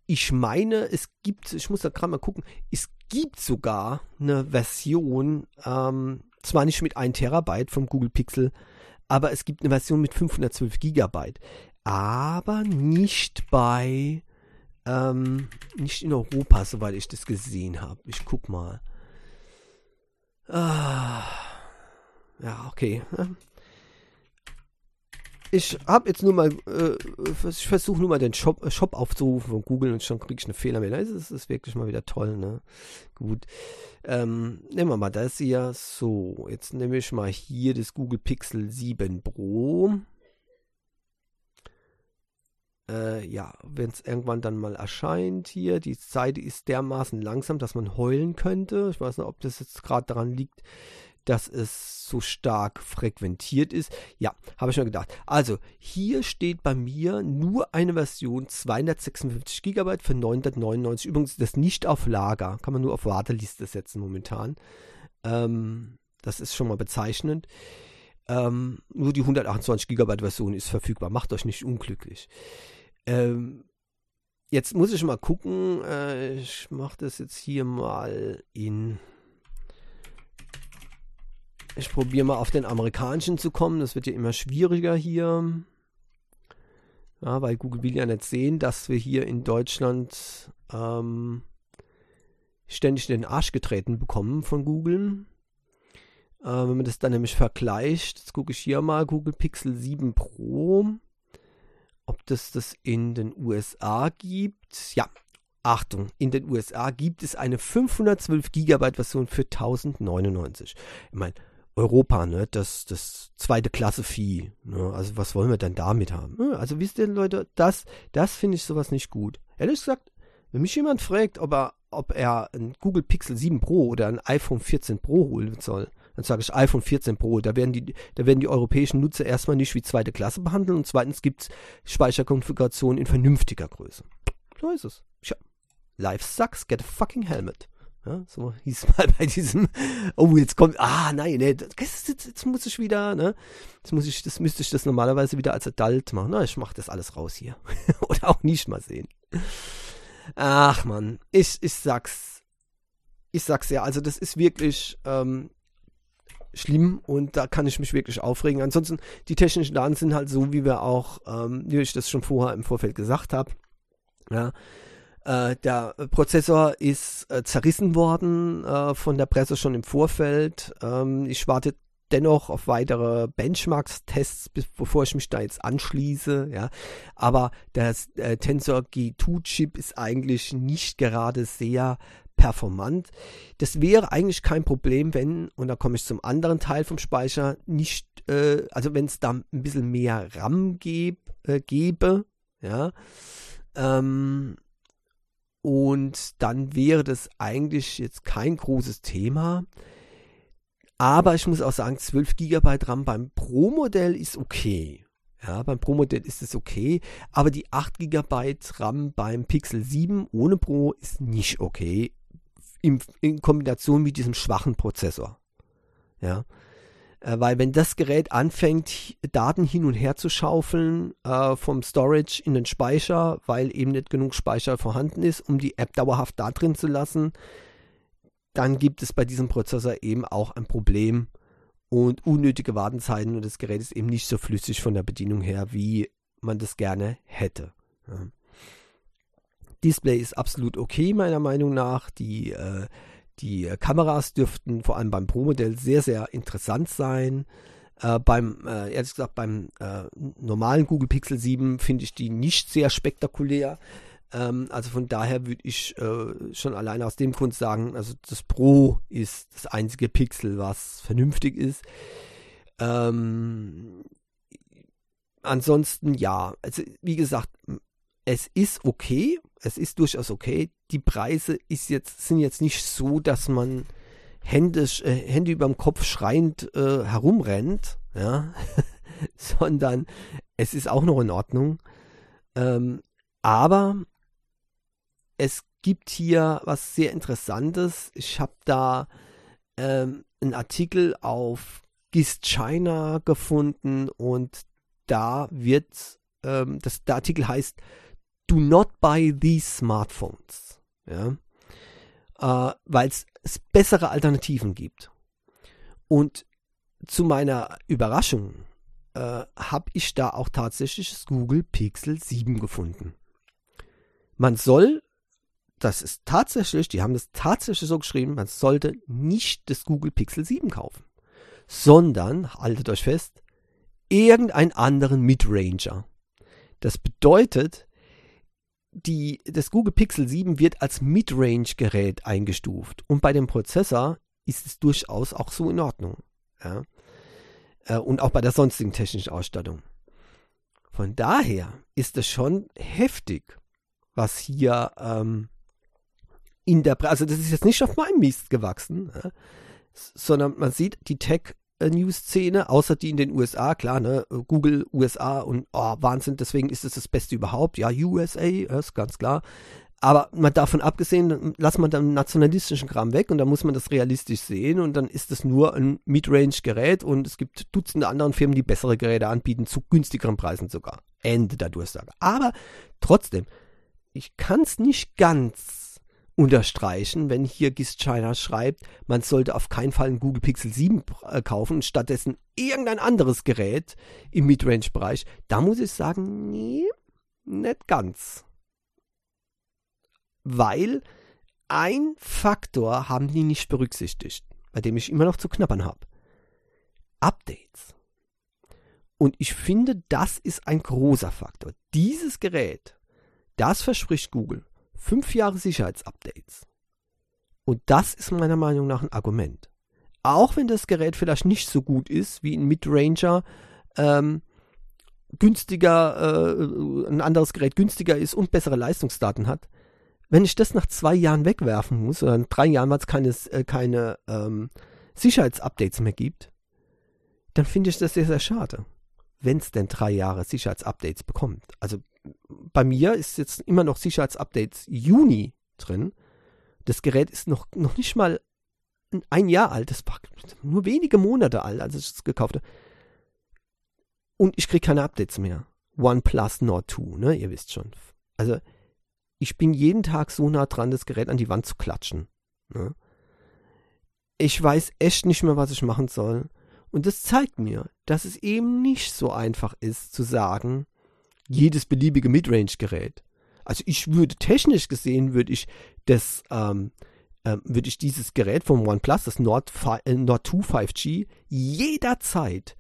ich meine, es gibt, ich muss da gerade mal gucken, es gibt sogar eine Version, ähm, zwar nicht mit 1 Terabyte vom Google Pixel, aber es gibt eine Version mit 512 Gigabyte. Aber nicht bei, ähm, nicht in Europa, soweit ich das gesehen habe. Ich guck mal. Ah. Ja, okay. Ich habe jetzt nur mal, äh, ich versuche nur mal den Shop, äh, Shop aufzurufen von Google und schon kriege ich eine Fehlermeldung. Das ist wirklich mal wieder toll, ne? Gut. Ähm, nehmen wir mal das hier. So, jetzt nehme ich mal hier das Google Pixel 7 Pro. Äh, ja, wenn es irgendwann dann mal erscheint hier, die Seite ist dermaßen langsam, dass man heulen könnte. Ich weiß nicht, ob das jetzt gerade daran liegt, dass es so stark frequentiert ist. Ja, habe ich schon gedacht. Also, hier steht bei mir nur eine Version 256 GB für 999. Übrigens, das nicht auf Lager. Kann man nur auf Warteliste setzen momentan. Ähm, das ist schon mal bezeichnend. Ähm, nur die 128 GB Version ist verfügbar. Macht euch nicht unglücklich. Ähm, jetzt muss ich mal gucken. Äh, ich mache das jetzt hier mal in ich probiere mal auf den amerikanischen zu kommen. Das wird ja immer schwieriger hier. Ja, weil Google will ja nicht sehen, dass wir hier in Deutschland ähm, ständig in den Arsch getreten bekommen von Google. Äh, wenn man das dann nämlich vergleicht, jetzt gucke ich hier mal Google Pixel 7 Pro, ob das das in den USA gibt. Ja, Achtung, in den USA gibt es eine 512 GB Version für 1099. Ich meine, Europa, ne, das, das zweite Klasse Vieh. Ne? Also was wollen wir denn damit haben? Also wisst ihr, Leute, das, das finde ich sowas nicht gut. Ehrlich gesagt, wenn mich jemand fragt, ob er, ob er ein Google Pixel 7 Pro oder ein iPhone 14 Pro holen soll, dann sage ich iPhone 14 Pro. Da werden die, da werden die europäischen Nutzer erstmal nicht wie zweite Klasse behandelt und zweitens gibt es Speicherkonfiguration in vernünftiger Größe. So ist es. Life sucks, get a fucking helmet. Ja, so hieß mal bei diesem, oh, jetzt kommt, ah, nein, nee, jetzt, jetzt, muss ich wieder, ne, jetzt muss ich, das müsste ich das normalerweise wieder als Adult machen. Na, ich mach das alles raus hier. Oder auch nicht mal sehen. Ach, man, ich, ich sag's, ich sag's ja, also das ist wirklich, ähm, schlimm und da kann ich mich wirklich aufregen. Ansonsten, die technischen Daten sind halt so, wie wir auch, ähm, wie ich das schon vorher im Vorfeld gesagt habe. Ja, der Prozessor ist äh, zerrissen worden äh, von der Presse schon im Vorfeld. Ähm, ich warte dennoch auf weitere Benchmarks-Tests, bevor ich mich da jetzt anschließe. Ja, aber der äh, Tensor G2-Chip ist eigentlich nicht gerade sehr performant. Das wäre eigentlich kein Problem, wenn, und da komme ich zum anderen Teil vom Speicher, nicht, äh, also wenn es da ein bisschen mehr RAM gäb, äh, gäbe, ja, ähm, und dann wäre das eigentlich jetzt kein großes Thema. Aber ich muss auch sagen, 12 GB RAM beim Pro-Modell ist okay. Ja, beim Pro-Modell ist es okay, aber die 8 GB RAM beim Pixel 7 ohne Pro ist nicht okay in, in Kombination mit diesem schwachen Prozessor. Ja. Äh, weil wenn das Gerät anfängt, Daten hin und her zu schaufeln äh, vom Storage in den Speicher, weil eben nicht genug Speicher vorhanden ist, um die App dauerhaft da drin zu lassen, dann gibt es bei diesem Prozessor eben auch ein Problem und unnötige Wartenzeiten und das Gerät ist eben nicht so flüssig von der Bedienung her, wie man das gerne hätte. Ja. Display ist absolut okay, meiner Meinung nach. Die, äh, die Kameras dürften vor allem beim Pro-Modell sehr, sehr interessant sein. Äh, beim, äh, ehrlich gesagt, beim äh, normalen Google Pixel 7 finde ich die nicht sehr spektakulär. Ähm, also von daher würde ich äh, schon alleine aus dem Grund sagen, also das Pro ist das einzige Pixel, was vernünftig ist. Ähm, ansonsten ja, also wie gesagt, es ist okay, es ist durchaus okay. Die Preise ist jetzt, sind jetzt nicht so, dass man händisch, äh, Hände überm Kopf schreiend äh, herumrennt, ja, sondern es ist auch noch in Ordnung. Ähm, aber es gibt hier was sehr Interessantes. Ich habe da ähm, einen Artikel auf GIST China gefunden und da wird, ähm, das, der Artikel heißt do not buy these smartphones. Ja, äh, weil es bessere Alternativen gibt. Und zu meiner Überraschung äh, habe ich da auch tatsächlich das Google Pixel 7 gefunden. Man soll, das ist tatsächlich, die haben das tatsächlich so geschrieben, man sollte nicht das Google Pixel 7 kaufen, sondern, haltet euch fest, irgendeinen anderen Midranger. Das bedeutet, die, das Google Pixel 7 wird als Midrange-Gerät eingestuft und bei dem Prozessor ist es durchaus auch so in Ordnung. Ja? Äh, und auch bei der sonstigen technischen Ausstattung. Von daher ist es schon heftig, was hier ähm, in der, also das ist jetzt nicht auf meinem Mist gewachsen, ja? sondern man sieht, die Tech News-Szene, außer die in den USA, klar, ne, Google, USA und oh, Wahnsinn, deswegen ist es das Beste überhaupt. Ja, USA, ist ganz klar. Aber mal davon abgesehen, lass man dann nationalistischen Kram weg und dann muss man das realistisch sehen und dann ist es nur ein Mid-Range-Gerät und es gibt Dutzende anderen Firmen, die bessere Geräte anbieten, zu günstigeren Preisen sogar. Ende der Durchsage. Aber trotzdem, ich kann es nicht ganz unterstreichen, wenn hier Gist China schreibt, man sollte auf keinen Fall einen Google Pixel 7 äh, kaufen und stattdessen irgendein anderes Gerät im Midrange-Bereich. Da muss ich sagen, nee, nicht ganz. Weil ein Faktor haben die nicht berücksichtigt, bei dem ich immer noch zu knappern habe. Updates. Und ich finde, das ist ein großer Faktor. Dieses Gerät, das verspricht Google fünf Jahre Sicherheitsupdates. Und das ist meiner Meinung nach ein Argument. auch wenn das Gerät vielleicht nicht so gut ist wie ein Midranger, ähm, günstiger, äh, ein anderes Gerät günstiger ist und bessere Leistungsdaten hat, wenn ich das nach zwei Jahren wegwerfen muss, oder in drei Jahren, weil es keine, äh, keine ähm, Sicherheitsupdates mehr gibt, dann finde ich das sehr, sehr schade. Wenn es denn drei Jahre Sicherheitsupdates bekommt. Also bei mir ist jetzt immer noch Sicherheitsupdates Juni drin. Das Gerät ist noch, noch nicht mal ein Jahr alt. Das war nur wenige Monate alt, als ich es gekauft habe. Und ich kriege keine Updates mehr. OnePlus Nord 2, ne? Ihr wisst schon. Also, ich bin jeden Tag so nah dran, das Gerät an die Wand zu klatschen. Ne? Ich weiß echt nicht mehr, was ich machen soll. Und das zeigt mir, dass es eben nicht so einfach ist zu sagen, jedes beliebige Midrange-Gerät. Also ich würde technisch gesehen, würde ich das, ähm, äh, würde ich dieses Gerät vom OnePlus, das Nord, äh, Nord 2 5G, jederzeit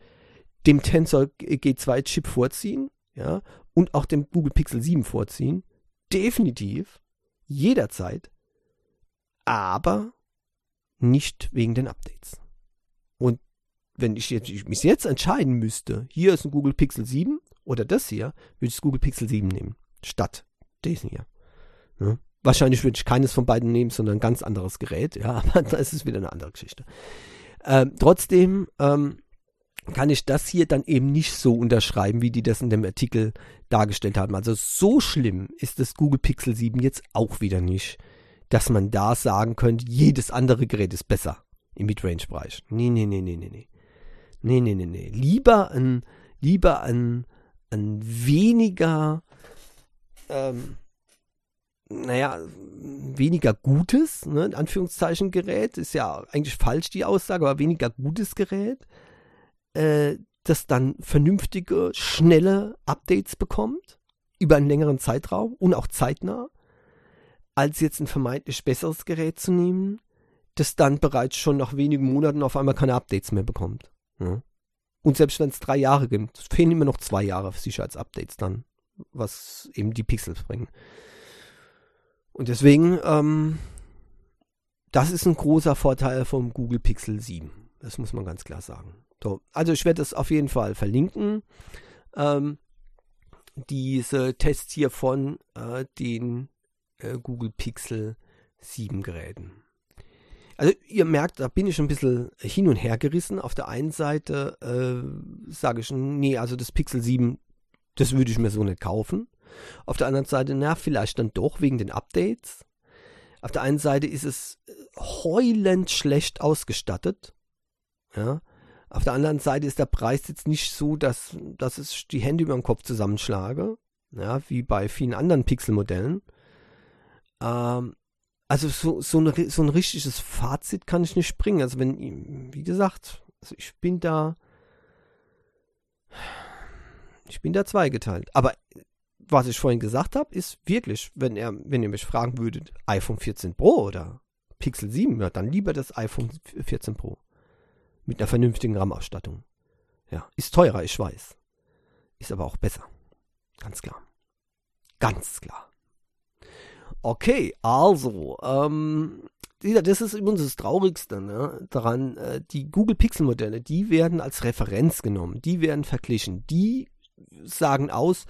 dem Tensor G2 Chip vorziehen, ja, und auch dem Google Pixel 7 vorziehen. Definitiv. Jederzeit. Aber nicht wegen den Updates. Und wenn ich, jetzt, ich mich jetzt entscheiden müsste, hier ist ein Google Pixel 7 oder das hier, würde ich das Google Pixel 7 nehmen. Statt diesen hier. Ja. Wahrscheinlich würde ich keines von beiden nehmen, sondern ein ganz anderes Gerät. Ja, aber da ist es wieder eine andere Geschichte. Ähm, trotzdem ähm, kann ich das hier dann eben nicht so unterschreiben, wie die das in dem Artikel dargestellt haben. Also so schlimm ist das Google Pixel 7 jetzt auch wieder nicht, dass man da sagen könnte, jedes andere Gerät ist besser im Midrange-Bereich. Nee, nee, nee, nee, nee, nee. Nee, nee, nee, nee. Lieber ein, lieber ein, ein weniger, ähm, naja, weniger gutes, ne, in Anführungszeichen Gerät, ist ja eigentlich falsch die Aussage, aber weniger gutes Gerät, äh, das dann vernünftige, schnelle Updates bekommt, über einen längeren Zeitraum und auch zeitnah, als jetzt ein vermeintlich besseres Gerät zu nehmen, das dann bereits schon nach wenigen Monaten auf einmal keine Updates mehr bekommt. Ja. Und selbst wenn es drei Jahre gibt, fehlen immer noch zwei Jahre Sicherheitsupdates dann, was eben die Pixels bringen. Und deswegen, ähm, das ist ein großer Vorteil vom Google Pixel 7. Das muss man ganz klar sagen. So, also ich werde es auf jeden Fall verlinken. Ähm, diese Tests hier von äh, den äh, Google Pixel 7 Geräten. Also ihr merkt, da bin ich ein bisschen hin und her gerissen. Auf der einen Seite äh, sage ich, nee, also das Pixel 7, das würde ich mir so nicht kaufen. Auf der anderen Seite, na, vielleicht dann doch wegen den Updates. Auf der einen Seite ist es heulend schlecht ausgestattet. Ja. Auf der anderen Seite ist der Preis jetzt nicht so, dass, dass ich die Hände über den Kopf zusammenschlage, ja, wie bei vielen anderen Pixel-Modellen. Ähm, also so, so, eine, so ein richtiges Fazit kann ich nicht bringen. Also wenn, wie gesagt, also ich bin da, ich bin da zweigeteilt. Aber was ich vorhin gesagt habe, ist wirklich, wenn er, wenn ihr mich fragen würdet, iPhone 14 Pro oder Pixel 7, ja, dann lieber das iPhone 14 Pro mit einer vernünftigen RAM-Ausstattung. Ja, ist teurer, ich weiß. Ist aber auch besser. Ganz klar. Ganz klar. Okay, also, ähm, das ist übrigens das Traurigste ne, daran, äh, die Google Pixel-Modelle, die werden als Referenz genommen, die werden verglichen, die sagen aus,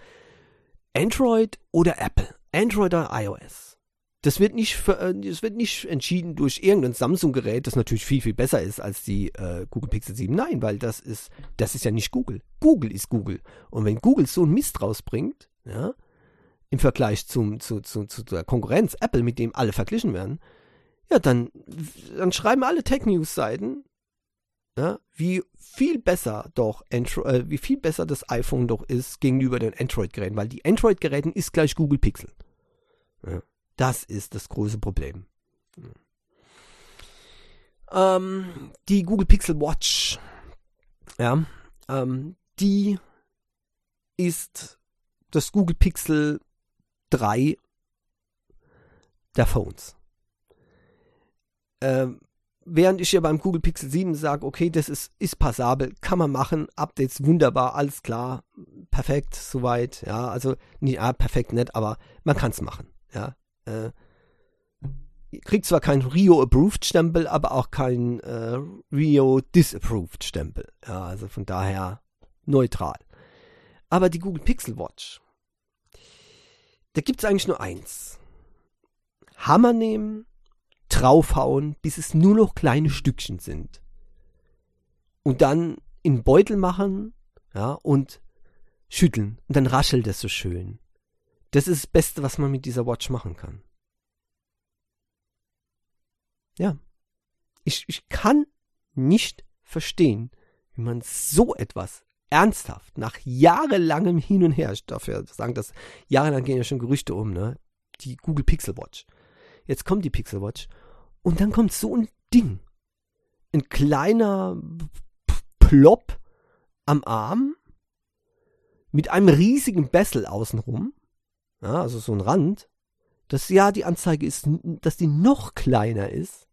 Android oder Apple, Android oder iOS. Das wird nicht, für, äh, das wird nicht entschieden durch irgendein Samsung-Gerät, das natürlich viel, viel besser ist als die äh, Google Pixel 7. Nein, weil das ist, das ist ja nicht Google. Google ist Google. Und wenn Google so einen Mist rausbringt, ja, im Vergleich zum, zu, zu, zu der Konkurrenz Apple, mit dem alle verglichen werden, ja, dann, dann schreiben alle Tech-News-Seiten, ja, wie viel besser doch Andro äh, wie viel besser das iPhone doch ist gegenüber den Android-Geräten, weil die Android-Geräten ist gleich Google Pixel. Ja. Das ist das große Problem. Ähm, die Google Pixel Watch, ja, ähm, die ist das Google Pixel 3 der Phones. Ähm, während ich ja beim Google Pixel 7 sage, okay, das ist, ist passabel, kann man machen, Updates wunderbar, alles klar, perfekt, soweit, ja, also, nicht, ja, perfekt nicht, aber man kann es machen, ja, äh, kriegt zwar keinen Rio-Approved-Stempel, aber auch keinen äh, Rio-Disapproved-Stempel. Ja, also von daher neutral. Aber die Google Pixel Watch, da gibt es eigentlich nur eins. Hammer nehmen, draufhauen, bis es nur noch kleine Stückchen sind. Und dann in Beutel machen, ja, und schütteln. Und dann raschelt es so schön. Das ist das Beste, was man mit dieser Watch machen kann. Ja. Ich, ich kann nicht verstehen, wie man so etwas ernsthaft nach jahrelangem Hin und Her, ich darf ja sagen, dass jahrelang gehen ja schon Gerüchte um, ne? Die Google Pixel Watch. Jetzt kommt die Pixel Watch und dann kommt so ein Ding. Ein kleiner Plop am Arm mit einem riesigen Bessel außenrum. Ja, also so ein Rand. Das ja die Anzeige ist, dass die noch kleiner ist.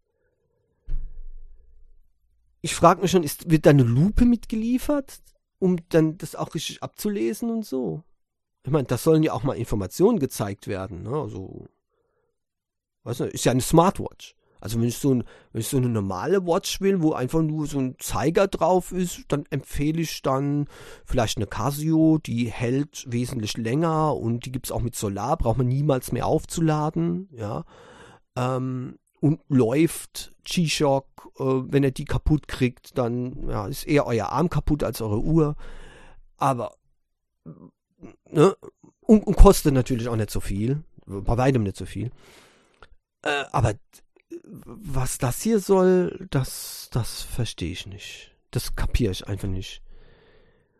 Ich frage mich schon, ist, wird da eine Lupe mitgeliefert, um dann das auch richtig abzulesen und so? Ich meine, da sollen ja auch mal Informationen gezeigt werden. Ne? Also, weißt du, ist ja eine Smartwatch. Also wenn ich so, ein, wenn ich so eine normale Watch will, wo einfach nur so ein Zeiger drauf ist, dann empfehle ich dann vielleicht eine Casio, die hält wesentlich länger und die gibt es auch mit Solar, braucht man niemals mehr aufzuladen, ja. Ähm, und läuft G-Shock, äh, wenn er die kaputt kriegt, dann ja, ist eher euer Arm kaputt als eure Uhr. Aber ne, und, und kostet natürlich auch nicht so viel, bei weitem nicht so viel. Äh, aber was das hier soll, das, das verstehe ich nicht. Das kapiere ich einfach nicht.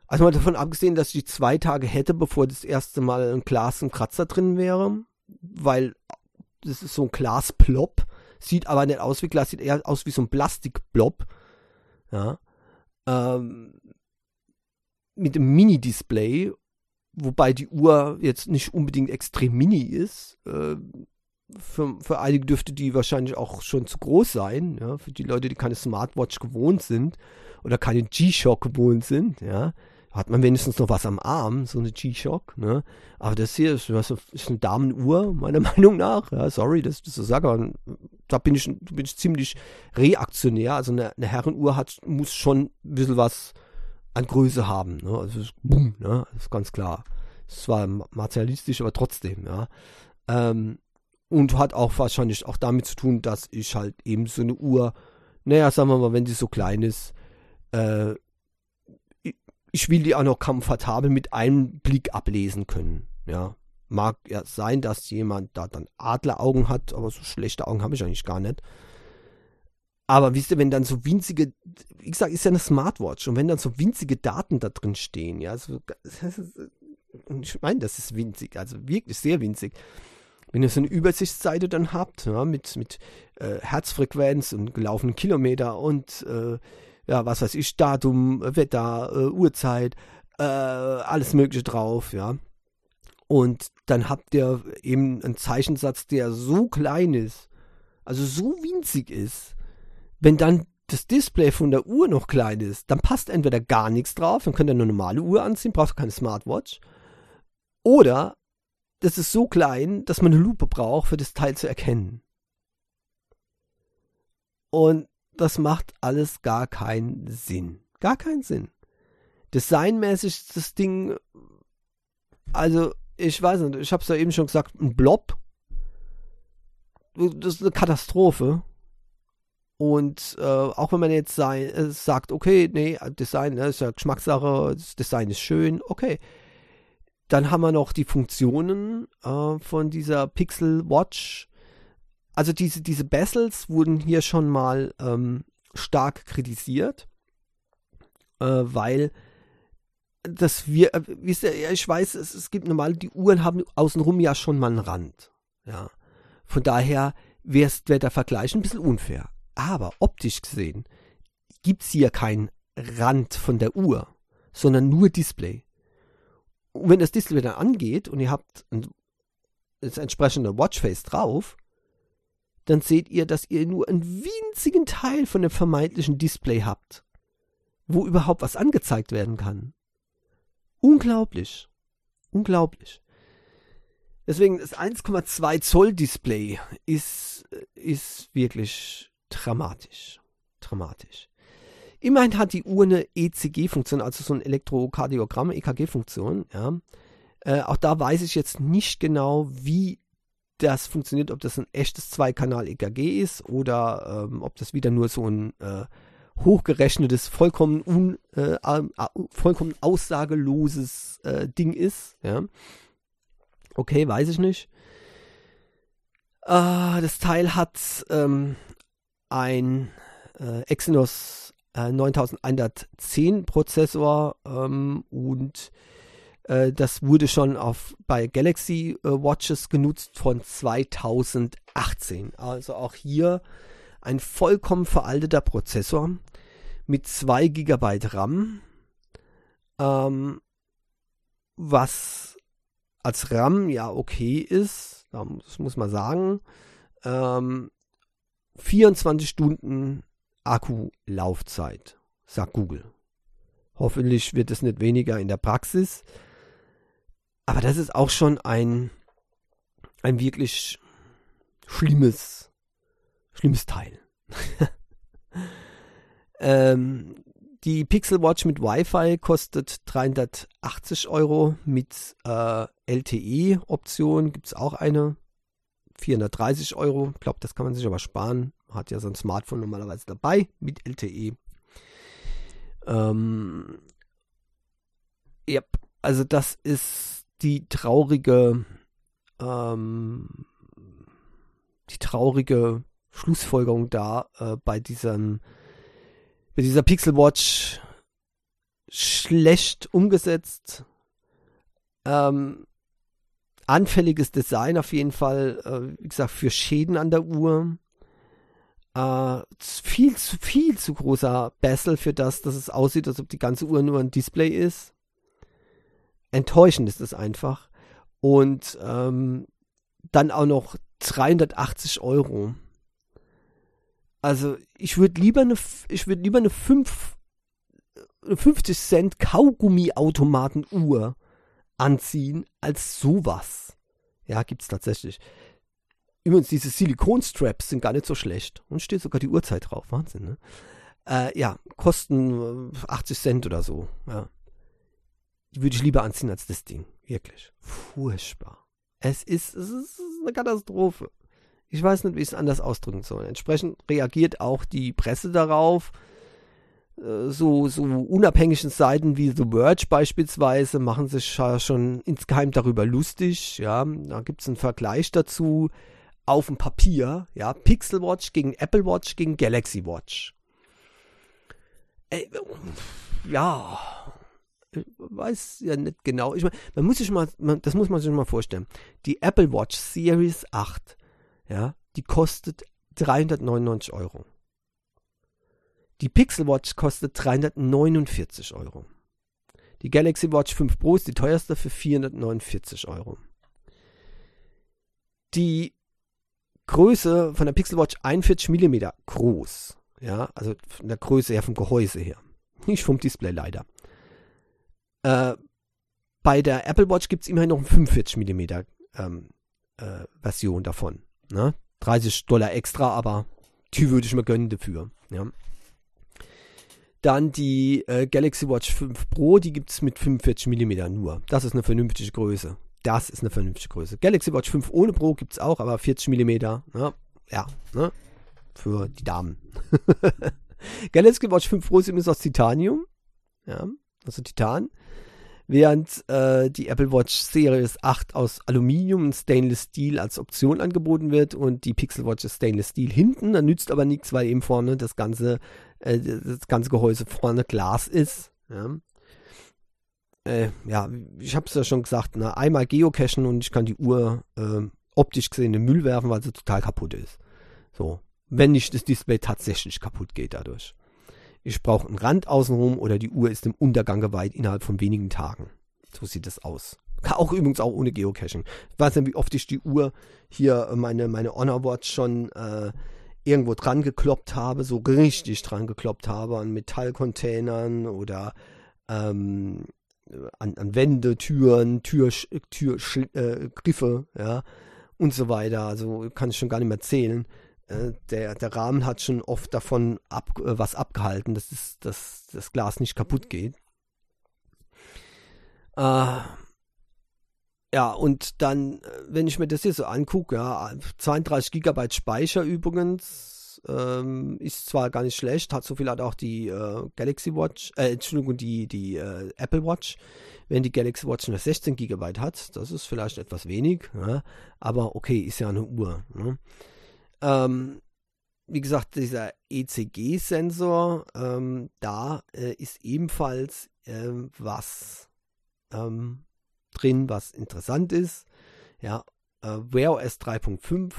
Also mal davon abgesehen, dass ich zwei Tage hätte, bevor das erste Mal ein Glas ein Kratzer drin wäre, weil das ist so ein Glasplop, sieht aber nicht aus wie Glas, sieht eher aus wie so ein Plastikblob. Ja. Ähm, mit einem Mini-Display, wobei die Uhr jetzt nicht unbedingt extrem mini ist. Äh, für, für einige dürfte die wahrscheinlich auch schon zu groß sein, ja, für die Leute, die keine Smartwatch gewohnt sind oder keine G-Shock gewohnt sind, ja, hat man wenigstens noch was am Arm, so eine G-Shock, ne? Aber das hier ist, was, ist eine Damenuhr, meiner Meinung nach. Ja, sorry, dass ich das so sage, aber da bin ich, bin ich ziemlich reaktionär. Also eine, eine Herrenuhr hat, muss schon ein bisschen was an Größe haben, ne? Also boom, ne? Das ist ganz klar. Es ist zwar materialistisch, aber trotzdem, ja. Ähm, und hat auch wahrscheinlich auch damit zu tun, dass ich halt eben so eine Uhr, naja, sagen wir mal, wenn sie so klein ist, äh, ich will die auch noch komfortabel mit einem Blick ablesen können. Ja, mag ja sein, dass jemand da dann Adleraugen hat, aber so schlechte Augen habe ich eigentlich gar nicht. Aber wisst ihr, wenn dann so winzige, wie gesagt, ist ja eine Smartwatch und wenn dann so winzige Daten da drin stehen, ja, so, ich meine, das ist winzig, also wirklich sehr winzig wenn ihr so eine Übersichtsseite dann habt, ja, mit, mit äh, Herzfrequenz und gelaufenen Kilometer und äh, ja, was weiß ich, Datum, Wetter, äh, Uhrzeit, äh, alles Mögliche drauf, ja. Und dann habt ihr eben einen Zeichensatz, der so klein ist, also so winzig ist, wenn dann das Display von der Uhr noch klein ist, dann passt entweder gar nichts drauf, dann könnt ihr eine normale Uhr anziehen, braucht keine Smartwatch. Oder das ist so klein, dass man eine Lupe braucht, für das Teil zu erkennen. Und das macht alles gar keinen Sinn. Gar keinen Sinn. Designmäßig ist das Ding, also ich weiß nicht, ich habe es ja eben schon gesagt, ein Blob. Das ist eine Katastrophe. Und äh, auch wenn man jetzt sei, äh, sagt, okay, nee, Design ne, ist ja Geschmackssache, das Design ist schön, okay. Dann haben wir noch die Funktionen äh, von dieser Pixel Watch. Also diese, diese Bezels wurden hier schon mal ähm, stark kritisiert, äh, weil das wir, äh, wisst ihr, ich weiß, es, es gibt normal, die Uhren haben außenrum ja schon mal einen Rand. Ja. Von daher wäre wär der Vergleich ein bisschen unfair. Aber optisch gesehen gibt es hier keinen Rand von der Uhr, sondern nur Display. Und wenn das Display dann angeht und ihr habt ein, das entsprechende Watchface drauf, dann seht ihr, dass ihr nur einen winzigen Teil von dem vermeintlichen Display habt, wo überhaupt was angezeigt werden kann. Unglaublich. Unglaublich. Deswegen das 1,2 Zoll Display ist, ist wirklich dramatisch. Dramatisch. Immerhin hat die Uhr eine ECG-Funktion, also so ein Elektrokardiogramm, EKG-Funktion. Ja. Äh, auch da weiß ich jetzt nicht genau, wie das funktioniert, ob das ein echtes Zweikanal-EKG ist oder ähm, ob das wieder nur so ein äh, hochgerechnetes, vollkommen, un, äh, vollkommen aussageloses äh, Ding ist. Ja. Okay, weiß ich nicht. Äh, das Teil hat ähm, ein äh, Exynos äh, 9110 Prozessor ähm, und äh, das wurde schon auf, bei Galaxy äh, Watches genutzt von 2018. Also auch hier ein vollkommen veralteter Prozessor mit 2 GB RAM, ähm, was als RAM ja okay ist, das muss man sagen. Ähm, 24 Stunden Akkulaufzeit, sagt Google. Hoffentlich wird es nicht weniger in der Praxis. Aber das ist auch schon ein, ein wirklich schlimmes, schlimmes Teil. ähm, die Pixel Watch mit Wi-Fi kostet 380 Euro. Mit äh, LTE-Option gibt es auch eine. 430 Euro. Ich glaube, das kann man sich aber sparen. Hat ja so ein Smartphone normalerweise dabei mit LTE. Ähm, ja, also das ist die traurige, ähm, die traurige Schlussfolgerung da äh, bei diesem, bei dieser Pixel Watch schlecht umgesetzt. Ähm, anfälliges Design auf jeden Fall, äh, wie gesagt, für Schäden an der Uhr. Äh, viel zu, viel zu großer Bessel für das, dass es aussieht, als ob die ganze Uhr nur ein Display ist. Enttäuschend ist es einfach. Und ähm, dann auch noch 380 Euro. Also ich würde lieber eine, ich würde lieber eine 5, eine 50 Cent Kaugummi-Automaten-Uhr anziehen als sowas. Ja, gibt's tatsächlich. Übrigens, diese Silikonstraps sind gar nicht so schlecht. Und steht sogar die Uhrzeit drauf. Wahnsinn, ne? Äh, ja, kosten 80 äh, Cent oder so. Ja. Würde ich lieber anziehen als das Ding. Wirklich. Furchtbar. Es ist, es ist eine Katastrophe. Ich weiß nicht, wie ich es anders ausdrücken soll. Entsprechend reagiert auch die Presse darauf. Äh, so, so unabhängigen Seiten wie The Verge beispielsweise machen sich schon insgeheim darüber lustig. Ja, da gibt es einen Vergleich dazu auf dem Papier. Ja, Pixel Watch gegen Apple Watch gegen Galaxy Watch. Ey, ja, weiß ja nicht genau. Ich meine, man muss sich mal, man, das muss man sich mal vorstellen. Die Apple Watch Series 8, ja, die kostet 399 Euro. Die Pixel Watch kostet 349 Euro. Die Galaxy Watch 5 Pro ist die teuerste für 449 Euro. Die Größe von der Pixel Watch 41 mm groß. Ja, also von der Größe her vom Gehäuse her. Nicht vom Display leider. Äh, bei der Apple Watch gibt es immerhin noch eine 45 mm ähm, äh, Version davon. Ne? 30 Dollar extra, aber die würde ich mir gönnen dafür. Ja. Dann die äh, Galaxy Watch 5 Pro, die gibt es mit 45 mm nur. Das ist eine vernünftige Größe. Das ist eine vernünftige Größe. Galaxy Watch 5 ohne Pro gibt es auch, aber 40 mm. Ne? Ja, ne? Für die Damen. Galaxy Watch 5 Pro ist übrigens aus Titanium. Ja, also Titan. Während äh, die Apple Watch Series 8 aus Aluminium und Stainless Steel als Option angeboten wird und die Pixel Watch ist Stainless Steel hinten. Da nützt aber nichts, weil eben vorne das ganze äh, das ganze Gehäuse vorne Glas ist. Ja, äh, ja ich habe es ja schon gesagt, ne? einmal geocachen und ich kann die Uhr äh, optisch gesehen in den Müll werfen, weil sie total kaputt ist. So, wenn nicht das Display tatsächlich kaputt geht dadurch. Ich brauche einen Rand außenrum oder die Uhr ist im Untergang geweiht innerhalb von wenigen Tagen. So sieht es aus. Auch übrigens auch ohne Geocaching. Ich weiß nicht, wie oft ich die Uhr hier, äh, meine, meine Honor Watch schon äh, irgendwo dran gekloppt habe, so richtig dran gekloppt habe an Metallcontainern oder ähm, an, an Wände, Türen, Tür, Tür, äh, ja, und so weiter. Also kann ich schon gar nicht mehr zählen. Äh, der, der Rahmen hat schon oft davon ab, äh, was abgehalten, dass das, dass das Glas nicht kaputt geht. Äh, ja, und dann, äh, wenn ich mir das hier so angucke, ja, 32 Gigabyte Speicher übrigens, ähm, ist zwar gar nicht schlecht, hat so viel hat auch die äh, Galaxy Watch, äh, Entschuldigung, die, die äh, Apple Watch. Wenn die Galaxy Watch nur 16 Gigabyte hat, das ist vielleicht etwas wenig, ja, aber okay, ist ja eine Uhr. Ne? Ähm, wie gesagt, dieser ECG-Sensor, ähm, da äh, ist ebenfalls äh, was ähm, drin, was interessant ist. Ja, äh, Wear OS 3.5,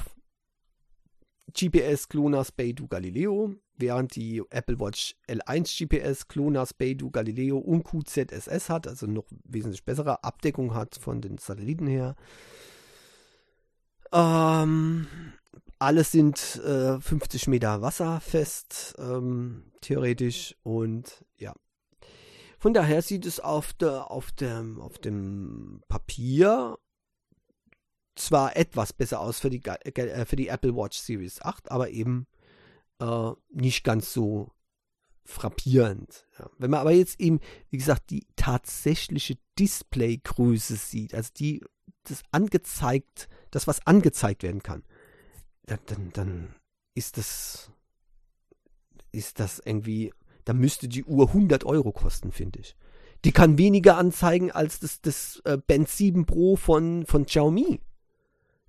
GPS GLONASS Beidou Galileo, während die Apple Watch L1 GPS GLONASS Beidou Galileo und QZSS hat, also noch wesentlich bessere Abdeckung hat von den Satelliten her. Ähm, alles sind äh, 50 Meter wasserfest, ähm, theoretisch. Und ja, von daher sieht es auf, der, auf, dem, auf dem Papier zwar etwas besser aus für die, äh, für die Apple Watch Series 8, aber eben äh, nicht ganz so frappierend. Ja. Wenn man aber jetzt eben, wie gesagt, die tatsächliche Displaygröße sieht, also die, das angezeigt, das was angezeigt werden kann, dann, dann, dann ist das, ist das irgendwie da müsste die Uhr 100 Euro kosten, finde ich. Die kann weniger anzeigen als das, das äh, Band 7 Pro von, von Xiaomi.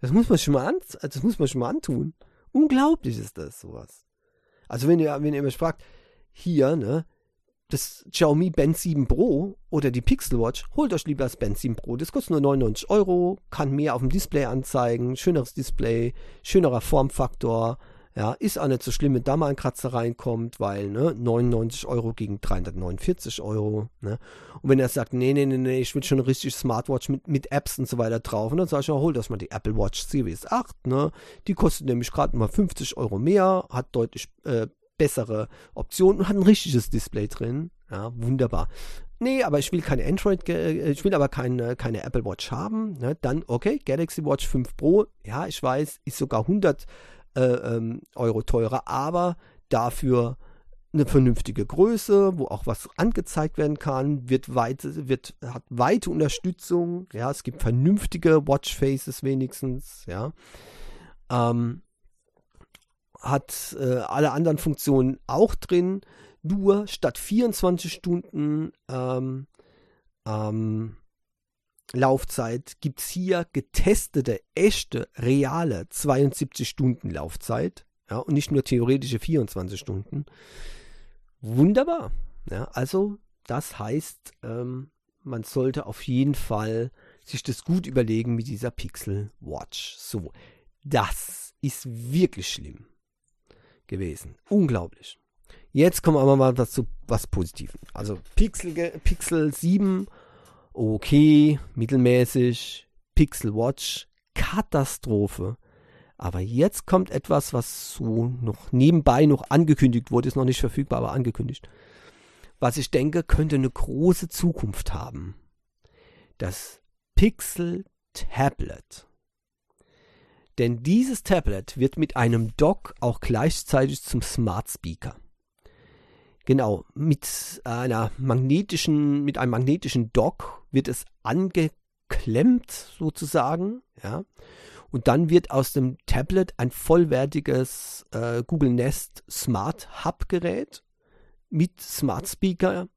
Das muss man schon mal an, das muss man schon mal antun. Unglaublich ist das, sowas. Also wenn ihr, wenn ihr mich fragt, hier, ne, das Xiaomi Band 7 Pro oder die Pixel Watch, holt euch lieber das Band 7 Pro. Das kostet nur 99 Euro, kann mehr auf dem Display anzeigen, schöneres Display, schönerer Formfaktor, ja, ist auch nicht so schlimm, wenn da mal ein Kratzer reinkommt, weil ne, 99 Euro gegen 349 Euro. Ne? Und wenn er sagt, nee, nee, nee, nee, ich will schon richtig Smartwatch mit, mit Apps und so weiter drauf, und dann sage ich, ja, hol das mal die Apple Watch Series 8. Ne? Die kostet nämlich gerade mal 50 Euro mehr, hat deutlich äh, bessere Optionen und hat ein richtiges Display drin. Ja, wunderbar. Nee, aber ich will keine Android, äh, ich will aber keine, keine Apple Watch haben. Ne? Dann, okay, Galaxy Watch 5 Pro, ja, ich weiß, ist sogar 100 äh, ähm, Euro teurer, aber dafür eine vernünftige Größe, wo auch was angezeigt werden kann, wird weit, wird, hat weite Unterstützung, ja, es gibt vernünftige Watchfaces wenigstens, ja. Ähm, hat äh, alle anderen Funktionen auch drin, nur statt 24 Stunden ähm, ähm, Laufzeit gibt es hier getestete, echte, reale 72 Stunden Laufzeit. Ja, und nicht nur theoretische 24 Stunden. Wunderbar. Ja, also, das heißt, ähm, man sollte auf jeden Fall sich das gut überlegen mit dieser Pixel Watch. So, das ist wirklich schlimm gewesen. Unglaublich. Jetzt kommen wir mal was zu was Positiven. Also Pixel, Pixel 7 okay, mittelmäßig, Pixel Watch, Katastrophe. Aber jetzt kommt etwas, was so noch nebenbei noch angekündigt wurde, ist noch nicht verfügbar, aber angekündigt. Was ich denke, könnte eine große Zukunft haben. Das Pixel Tablet. Denn dieses Tablet wird mit einem Dock auch gleichzeitig zum Smart Speaker. Genau, mit einer magnetischen, mit einem magnetischen Dock wird es angeklemmt sozusagen, ja. Und dann wird aus dem Tablet ein vollwertiges äh, Google Nest Smart Hub Gerät mit Smart Speaker.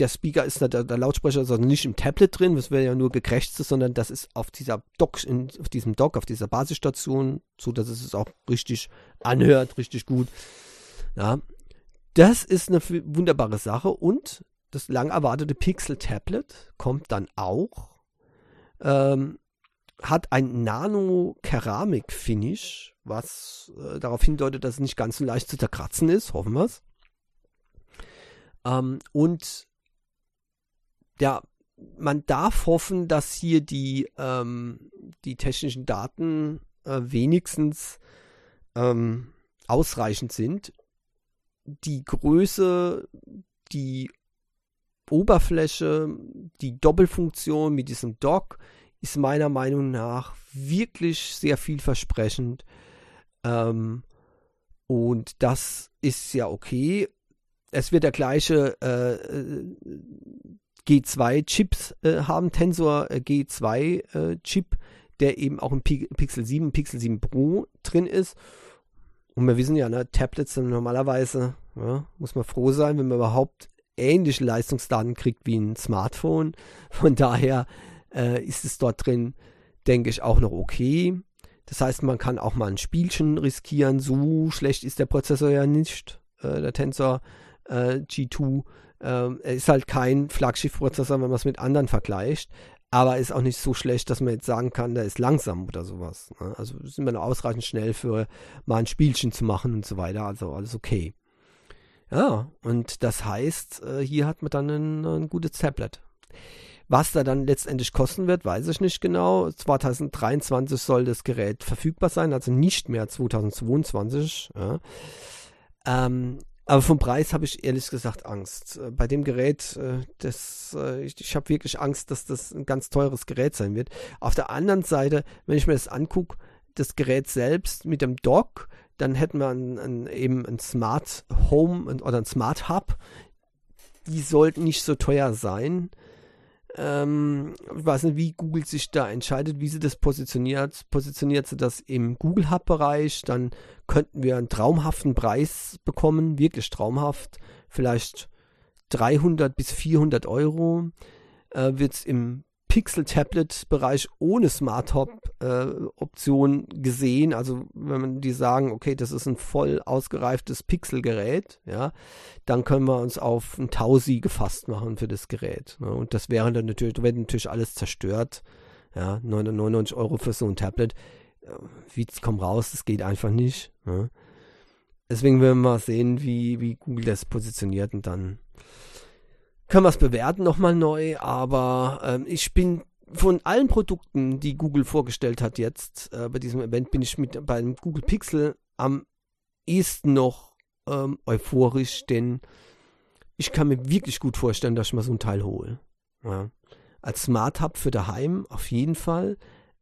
Der Speaker ist der, der Lautsprecher ist also nicht im Tablet drin, das wäre ja nur gekrächzt, sondern das ist auf dieser Dock, in, auf diesem Dock, auf dieser Basisstation, so dass es auch richtig anhört, richtig gut. Ja, das ist eine wunderbare Sache und das lang erwartete Pixel Tablet kommt dann auch. Ähm, hat ein Nano-Keramik-Finish, was äh, darauf hindeutet, dass es nicht ganz so leicht zu zerkratzen ist, hoffen wir es. Ähm, und ja, man darf hoffen, dass hier die, ähm, die technischen Daten äh, wenigstens ähm, ausreichend sind die Größe, die Oberfläche, die Doppelfunktion mit diesem Dock ist meiner Meinung nach wirklich sehr vielversprechend. Ähm, und das ist ja okay. Es wird der gleiche äh, G2-Chips äh, haben, Tensor äh, G2-Chip, äh, der eben auch im P Pixel 7, Pixel 7 Pro drin ist. Und wir wissen ja, ne, Tablets sind normalerweise, ja, muss man froh sein, wenn man überhaupt ähnliche Leistungsdaten kriegt wie ein Smartphone. Von daher äh, ist es dort drin, denke ich, auch noch okay. Das heißt, man kann auch mal ein Spielchen riskieren. So schlecht ist der Prozessor ja nicht, äh, der Tensor äh, G2. Ähm, ist halt kein Flaggschiff-Prozessor, wenn man es mit anderen vergleicht. Aber ist auch nicht so schlecht, dass man jetzt sagen kann, der ist langsam oder sowas. Ne? Also sind wir noch ausreichend schnell für mal ein Spielchen zu machen und so weiter. Also alles okay. Ja, und das heißt, äh, hier hat man dann ein, ein gutes Tablet. Was da dann letztendlich kosten wird, weiß ich nicht genau. 2023 soll das Gerät verfügbar sein, also nicht mehr 2022. Ja. Ähm, aber vom Preis habe ich ehrlich gesagt Angst. Äh, bei dem Gerät, äh, das, äh, ich, ich habe wirklich Angst, dass das ein ganz teures Gerät sein wird. Auf der anderen Seite, wenn ich mir das angucke, das Gerät selbst mit dem Dock, dann hätten wir ein, ein, eben ein Smart Home oder ein Smart Hub. Die sollten nicht so teuer sein. Ähm, ich weiß nicht, wie Google sich da entscheidet, wie sie das positioniert. Positioniert sie das im Google Hub-Bereich, dann könnten wir einen traumhaften Preis bekommen, wirklich traumhaft, vielleicht 300 bis 400 Euro. Äh, Wird es im Pixel-Tablet-Bereich ohne Smart Hub-Option äh, gesehen. Also wenn man die sagen, okay, das ist ein voll ausgereiftes Pixel-Gerät, ja, dann können wir uns auf ein Tausi gefasst machen für das Gerät. Ne? Und das wäre dann natürlich, wird natürlich alles zerstört. Ja, 99 Euro für so ein Tablet. Wie kommt raus, das geht einfach nicht. Ne? Deswegen werden wir mal sehen, wie, wie Google das positioniert und dann können wir es bewerten nochmal neu, aber ähm, ich bin von allen Produkten, die Google vorgestellt hat jetzt äh, bei diesem Event, bin ich mit beim Google Pixel am ehesten noch ähm, euphorisch, denn ich kann mir wirklich gut vorstellen, dass ich mal so ein Teil hole. Ja. Als Smart Hub für daheim auf jeden Fall.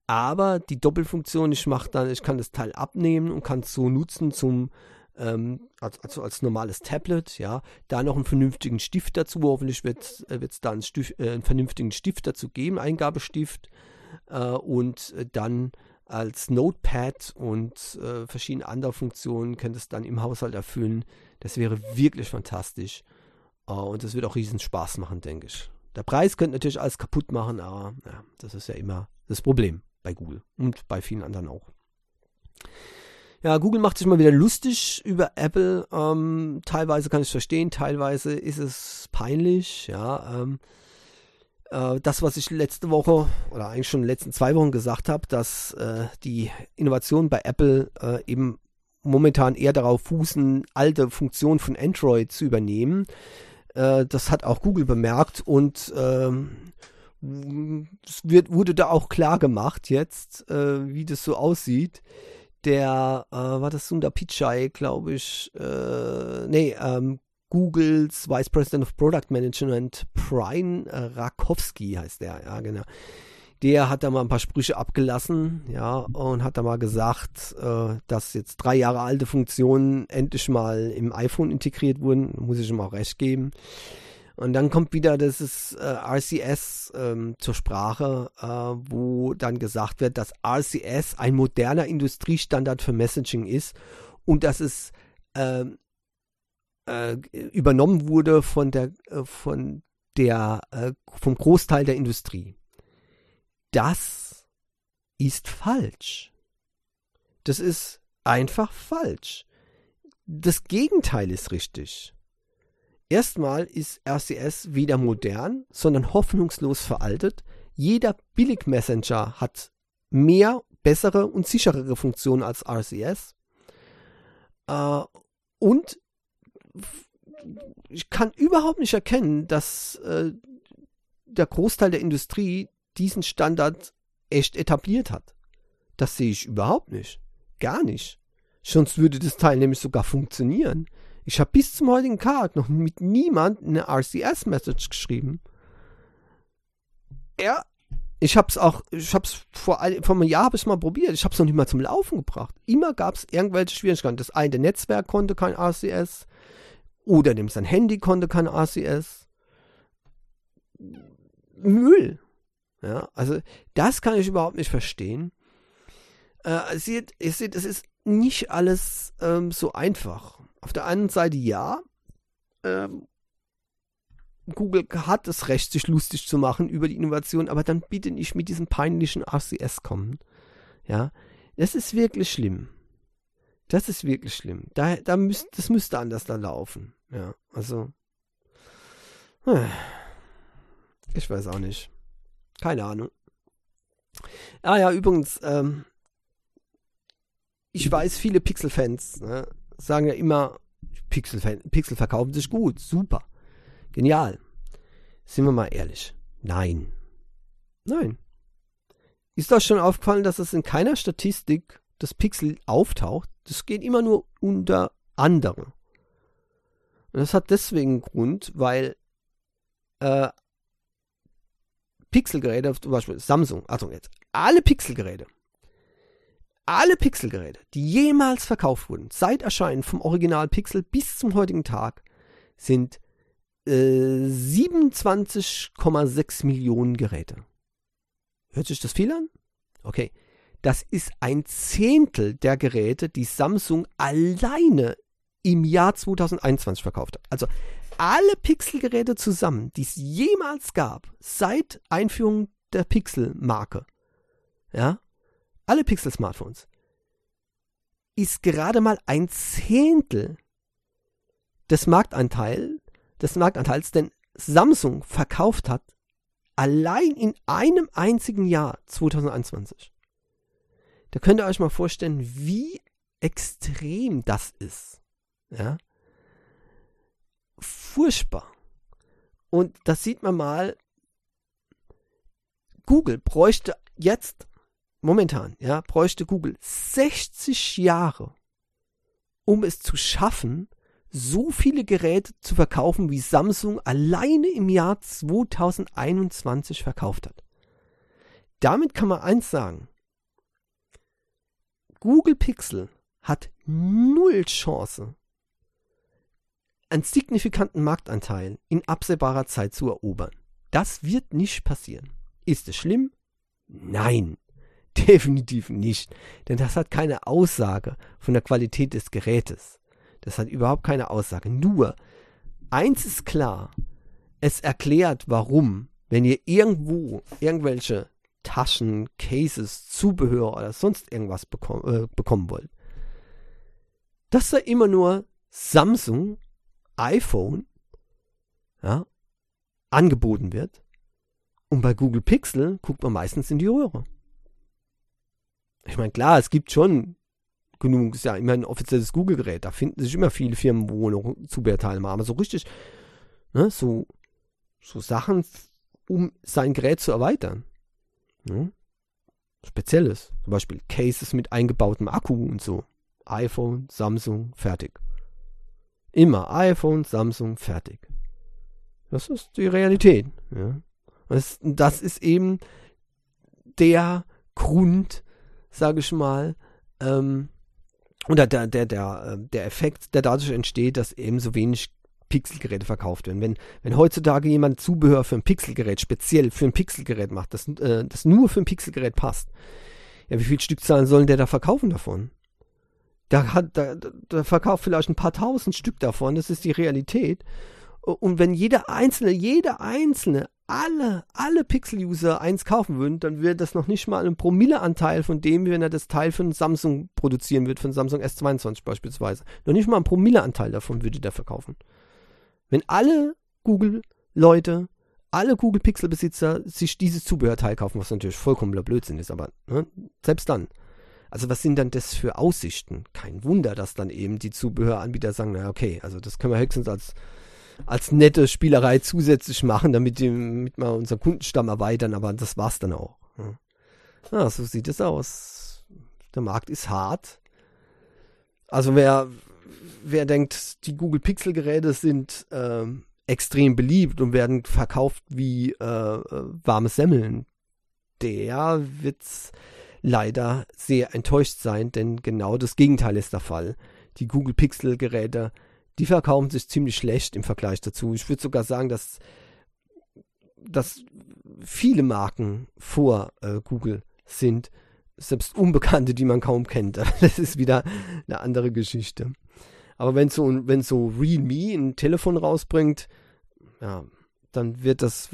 Aber die Doppelfunktion, ich mache dann, ich kann das Teil abnehmen und kann es so nutzen zum ähm, also als normales Tablet, ja, da noch einen vernünftigen Stift dazu, hoffentlich wird es äh, da einen, Stift, äh, einen, vernünftigen Stift dazu geben, Eingabestift äh, und äh, dann als Notepad und äh, verschiedene andere Funktionen könnt es dann im Haushalt erfüllen. Das wäre wirklich fantastisch äh, und das wird auch riesen Spaß machen, denke ich. Der Preis könnte natürlich alles kaputt machen, aber ja, das ist ja immer das Problem bei Google und bei vielen anderen auch. Ja, Google macht sich mal wieder lustig über Apple. Ähm, teilweise kann ich verstehen, teilweise ist es peinlich. Ja, ähm, äh, das, was ich letzte Woche oder eigentlich schon in den letzten zwei Wochen gesagt habe, dass äh, die Innovationen bei Apple äh, eben momentan eher darauf fußen, alte Funktionen von Android zu übernehmen. Äh, das hat auch Google bemerkt und ähm, es wird, wurde da auch klar gemacht jetzt, äh, wie das so aussieht der, äh, war das Sundar Pichai, glaube ich, äh, nee, ähm, Googles Vice President of Product Management, Brian Rakowski heißt der, ja, genau. Der hat da mal ein paar Sprüche abgelassen, ja, und hat da mal gesagt, äh, dass jetzt drei Jahre alte Funktionen endlich mal im iPhone integriert wurden. Muss ich ihm auch recht geben. Und dann kommt wieder das äh, RCS ähm, zur Sprache, äh, wo dann gesagt wird, dass RCS ein moderner Industriestandard für Messaging ist und dass es äh, äh, übernommen wurde von der, äh, von der, äh, vom Großteil der Industrie. Das ist falsch. Das ist einfach falsch. Das Gegenteil ist richtig. Erstmal ist RCS weder modern, sondern hoffnungslos veraltet. Jeder Billig-Messenger hat mehr, bessere und sicherere Funktionen als RCS. Äh, und ich kann überhaupt nicht erkennen, dass äh, der Großteil der Industrie diesen Standard echt etabliert hat. Das sehe ich überhaupt nicht. Gar nicht. Sonst würde das Teil nämlich sogar funktionieren. Ich habe bis zum heutigen Tag noch mit niemand eine RCS-Message geschrieben. Ja, ich habe es auch, ich habe es vor, vor einem Jahr habe ich mal probiert. Ich habe es noch nicht mal zum Laufen gebracht. Immer gab es irgendwelche Schwierigkeiten. Das eine Netzwerk konnte kein RCS oder dem sein Handy konnte kein RCS. Müll. Ja, also das kann ich überhaupt nicht verstehen. Äh, ihr seht, ihr seht, es ist nicht alles ähm, so einfach. Auf der einen Seite ja, ähm, Google hat das Recht, sich lustig zu machen über die Innovation, aber dann bitte nicht mit diesem peinlichen RCS kommen. Ja, das ist wirklich schlimm. Das ist wirklich schlimm. Da, da müsst, das müsste anders da laufen. Ja, also. Ich weiß auch nicht. Keine Ahnung. Ah ja, übrigens, ähm, ich weiß, viele Pixel-Fans ne, sagen ja immer, Pixel, Pixel verkaufen sich gut, super, genial. Sind wir mal ehrlich. Nein. Nein. Ist das schon aufgefallen, dass es in keiner Statistik das Pixel auftaucht? Das geht immer nur unter andere. Und das hat deswegen Grund, weil äh, Pixelgeräte, zum Beispiel Samsung, also jetzt alle Pixelgeräte, alle Pixelgeräte, die jemals verkauft wurden, seit Erscheinen vom Original Pixel bis zum heutigen Tag, sind äh, 27,6 Millionen Geräte. Hört sich das viel an? Okay. Das ist ein Zehntel der Geräte, die Samsung alleine im Jahr 2021 verkauft hat. Also alle Pixel-Geräte zusammen, die es jemals gab, seit Einführung der Pixel-Marke, ja, alle Pixel-Smartphones, ist gerade mal ein Zehntel des Marktanteils, des Marktanteils, den Samsung verkauft hat, allein in einem einzigen Jahr 2021. Da könnt ihr euch mal vorstellen, wie extrem das ist. Ja furchtbar. Und das sieht man mal. Google bräuchte jetzt, momentan, ja, bräuchte Google 60 Jahre, um es zu schaffen, so viele Geräte zu verkaufen, wie Samsung alleine im Jahr 2021 verkauft hat. Damit kann man eins sagen. Google Pixel hat null Chance, einen signifikanten Marktanteil in absehbarer Zeit zu erobern. Das wird nicht passieren. Ist es schlimm? Nein, definitiv nicht. Denn das hat keine Aussage von der Qualität des Gerätes. Das hat überhaupt keine Aussage. Nur, eins ist klar, es erklärt, warum, wenn ihr irgendwo irgendwelche Taschen, Cases, Zubehör oder sonst irgendwas bekom äh, bekommen wollt, dass da immer nur Samsung iPhone ja, angeboten wird. Und bei Google Pixel guckt man meistens in die Röhre. Ich meine, klar, es gibt schon genug, ist ja immer ein offizielles Google-Gerät, da finden sich immer viele Firmen, wo noch Zubehörteile haben, aber so richtig, ne, so, so Sachen, um sein Gerät zu erweitern. Ne? Spezielles, zum Beispiel Cases mit eingebautem Akku und so. iPhone, Samsung, fertig. Immer iPhone, Samsung, fertig. Das ist die Realität. Ja. Das, das ist eben der Grund, sage ich mal, ähm, oder der, der, der, äh, der Effekt, der dadurch entsteht, dass eben so wenig Pixelgeräte verkauft werden. Wenn, wenn heutzutage jemand Zubehör für ein Pixelgerät, speziell für ein Pixelgerät macht, das, äh, das nur für ein Pixelgerät passt, ja, wie viel Stückzahlen sollen der da verkaufen davon? Da, hat, da, da verkauft vielleicht ein paar tausend Stück davon, das ist die Realität. Und wenn jeder einzelne, jeder einzelne, alle, alle Pixel-User eins kaufen würden, dann wäre das noch nicht mal ein Promilleanteil von dem, wenn er das Teil von Samsung produzieren würde, von Samsung S22 beispielsweise. Noch nicht mal ein Promilleanteil davon würde der verkaufen. Wenn alle Google-Leute, alle Google Pixel-Besitzer sich dieses Zubehörteil kaufen, was natürlich vollkommener Blödsinn ist, aber ne, selbst dann, also was sind dann das für Aussichten? Kein Wunder, dass dann eben die Zubehöranbieter sagen, na okay, also das können wir höchstens als, als nette Spielerei zusätzlich machen, damit, die, damit wir unseren Kundenstamm erweitern, aber das war's dann auch. Ja, so sieht es aus. Der Markt ist hart. Also wer, wer denkt, die Google Pixel Geräte sind äh, extrem beliebt und werden verkauft wie äh, äh warme Semmeln, der wird leider sehr enttäuscht sein, denn genau das Gegenteil ist der Fall. Die Google Pixel Geräte, die verkaufen sich ziemlich schlecht im Vergleich dazu. Ich würde sogar sagen, dass, dass viele Marken vor äh, Google sind, selbst Unbekannte, die man kaum kennt. Das ist wieder eine andere Geschichte. Aber wenn so, wenn so Realme ein Telefon rausbringt, ja, dann wird das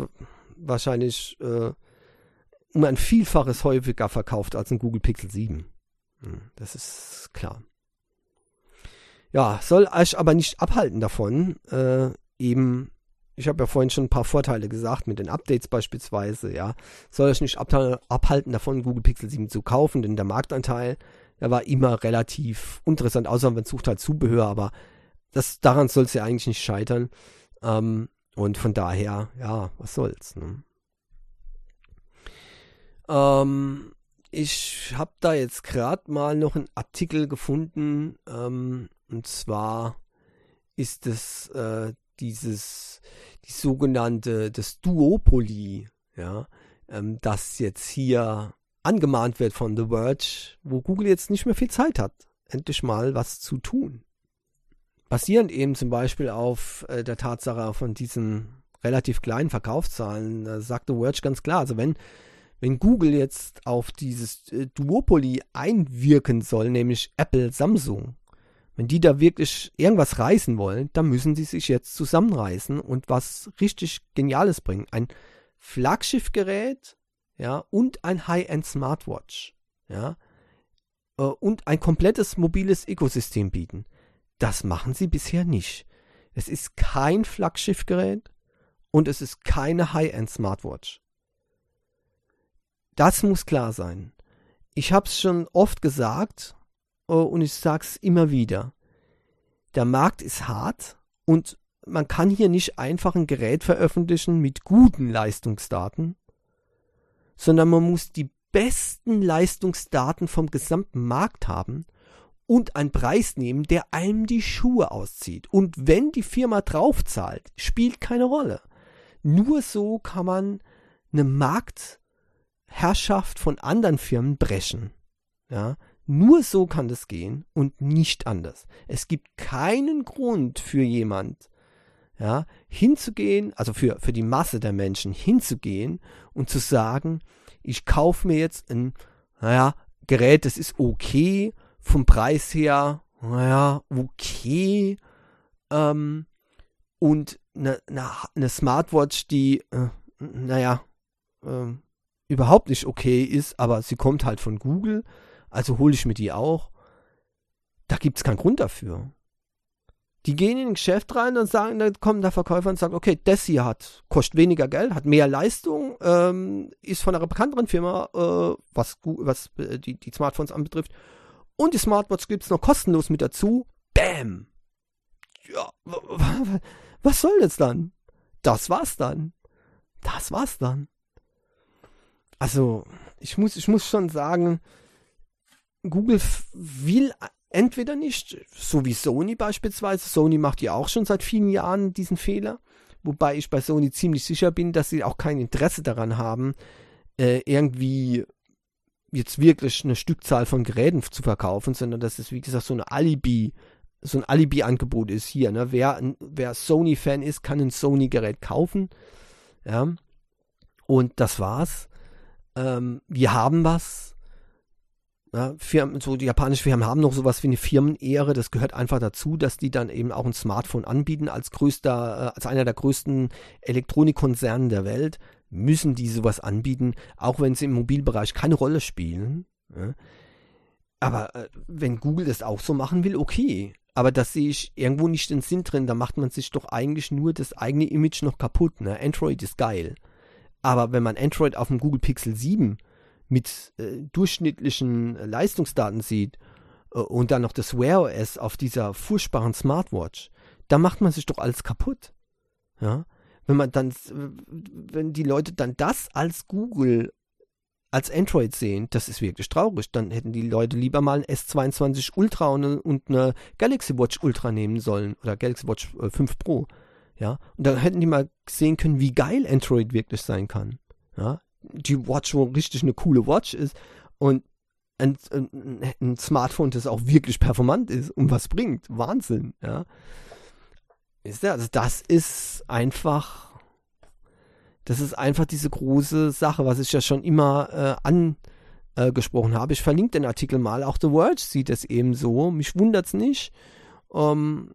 wahrscheinlich äh, um ein Vielfaches häufiger verkauft als ein Google Pixel 7. Hm, das ist klar. Ja, soll euch aber nicht abhalten davon, äh, eben, ich habe ja vorhin schon ein paar Vorteile gesagt, mit den Updates beispielsweise, ja, soll euch nicht abhalten davon, Google Pixel 7 zu kaufen, denn der Marktanteil, der war immer relativ interessant, außer man sucht halt Zubehör, aber das, daran soll es ja eigentlich nicht scheitern. Ähm, und von daher, ja, was soll's. Ne? Ähm, ich habe da jetzt gerade mal noch einen Artikel gefunden, ähm, und zwar ist es äh, dieses, die sogenannte, das Duopoly, ja, ähm, das jetzt hier angemahnt wird von The Verge, wo Google jetzt nicht mehr viel Zeit hat, endlich mal was zu tun. Basierend eben zum Beispiel auf äh, der Tatsache von diesen relativ kleinen Verkaufszahlen, äh, sagt The Verge ganz klar, also wenn wenn Google jetzt auf dieses äh, Duopoly einwirken soll, nämlich Apple, Samsung, wenn die da wirklich irgendwas reißen wollen, dann müssen sie sich jetzt zusammenreißen und was richtig Geniales bringen. Ein Flaggschiffgerät, ja, und ein High-End Smartwatch, ja, äh, und ein komplettes mobiles Ökosystem bieten. Das machen sie bisher nicht. Es ist kein Flaggschiffgerät und es ist keine High-End Smartwatch. Das muss klar sein. Ich habe es schon oft gesagt und ich sage es immer wieder. Der Markt ist hart und man kann hier nicht einfach ein Gerät veröffentlichen mit guten Leistungsdaten, sondern man muss die besten Leistungsdaten vom gesamten Markt haben und einen Preis nehmen, der einem die Schuhe auszieht. Und wenn die Firma draufzahlt, spielt keine Rolle. Nur so kann man eine Markt Herrschaft von anderen Firmen brechen. Ja, nur so kann das gehen und nicht anders. Es gibt keinen Grund für jemand, ja, hinzugehen, also für, für die Masse der Menschen hinzugehen und zu sagen, ich kaufe mir jetzt ein, naja, Gerät, das ist okay, vom Preis her, naja, okay, ähm, und eine, eine, eine Smartwatch, die, äh, naja, ähm, überhaupt nicht okay ist, aber sie kommt halt von Google, also hole ich mir die auch. Da gibt es keinen Grund dafür. Die gehen in ein Geschäft rein und sagen, da kommt der Verkäufer und sagt, okay, das hier hat, kostet weniger Geld, hat mehr Leistung, ähm, ist von einer bekannteren Firma, äh, was, was äh, die, die Smartphones anbetrifft. Und die Smartwatch gibt es noch kostenlos mit dazu. Bam! Ja, was soll das dann? Das war's dann. Das war's dann also ich muss, ich muss schon sagen, Google will entweder nicht, so wie Sony beispielsweise. Sony macht ja auch schon seit vielen Jahren diesen Fehler. Wobei ich bei Sony ziemlich sicher bin, dass sie auch kein Interesse daran haben, äh, irgendwie jetzt wirklich eine Stückzahl von Geräten zu verkaufen, sondern dass es, wie gesagt, so eine Alibi, so ein Alibi-Angebot ist hier. Ne? Wer, wer Sony-Fan ist, kann ein Sony-Gerät kaufen. Ja. Und das war's ähm, wir haben was. Ja, Firmen, so die japanischen Firmen haben noch sowas wie eine Firmenehre. Das gehört einfach dazu, dass die dann eben auch ein Smartphone anbieten. Als größter, äh, als einer der größten Elektronikkonzerne der Welt müssen die sowas anbieten, auch wenn sie im Mobilbereich keine Rolle spielen. Ja. Aber äh, wenn Google das auch so machen will, okay. Aber das sehe ich irgendwo nicht den Sinn drin. Da macht man sich doch eigentlich nur das eigene Image noch kaputt. Ne? Android ist geil. Aber wenn man Android auf dem Google Pixel 7 mit äh, durchschnittlichen äh, Leistungsdaten sieht äh, und dann noch das Wear OS auf dieser furchtbaren Smartwatch, da macht man sich doch alles kaputt. Ja? Wenn man dann, wenn die Leute dann das als Google als Android sehen, das ist wirklich traurig. Dann hätten die Leute lieber mal ein S22 Ultra und eine, und eine Galaxy Watch Ultra nehmen sollen oder Galaxy Watch 5 äh, Pro. Ja, und dann hätten die mal sehen können, wie geil Android wirklich sein kann. Ja, die Watch, wo richtig eine coole Watch ist und ein, ein, ein Smartphone, das auch wirklich performant ist und was bringt. Wahnsinn, ja. Ist ja, also das ist einfach das ist einfach diese große Sache, was ich ja schon immer äh, angesprochen habe. Ich verlinke den Artikel mal. Auch The Verge sieht es eben so. Mich wundert es nicht. Ähm,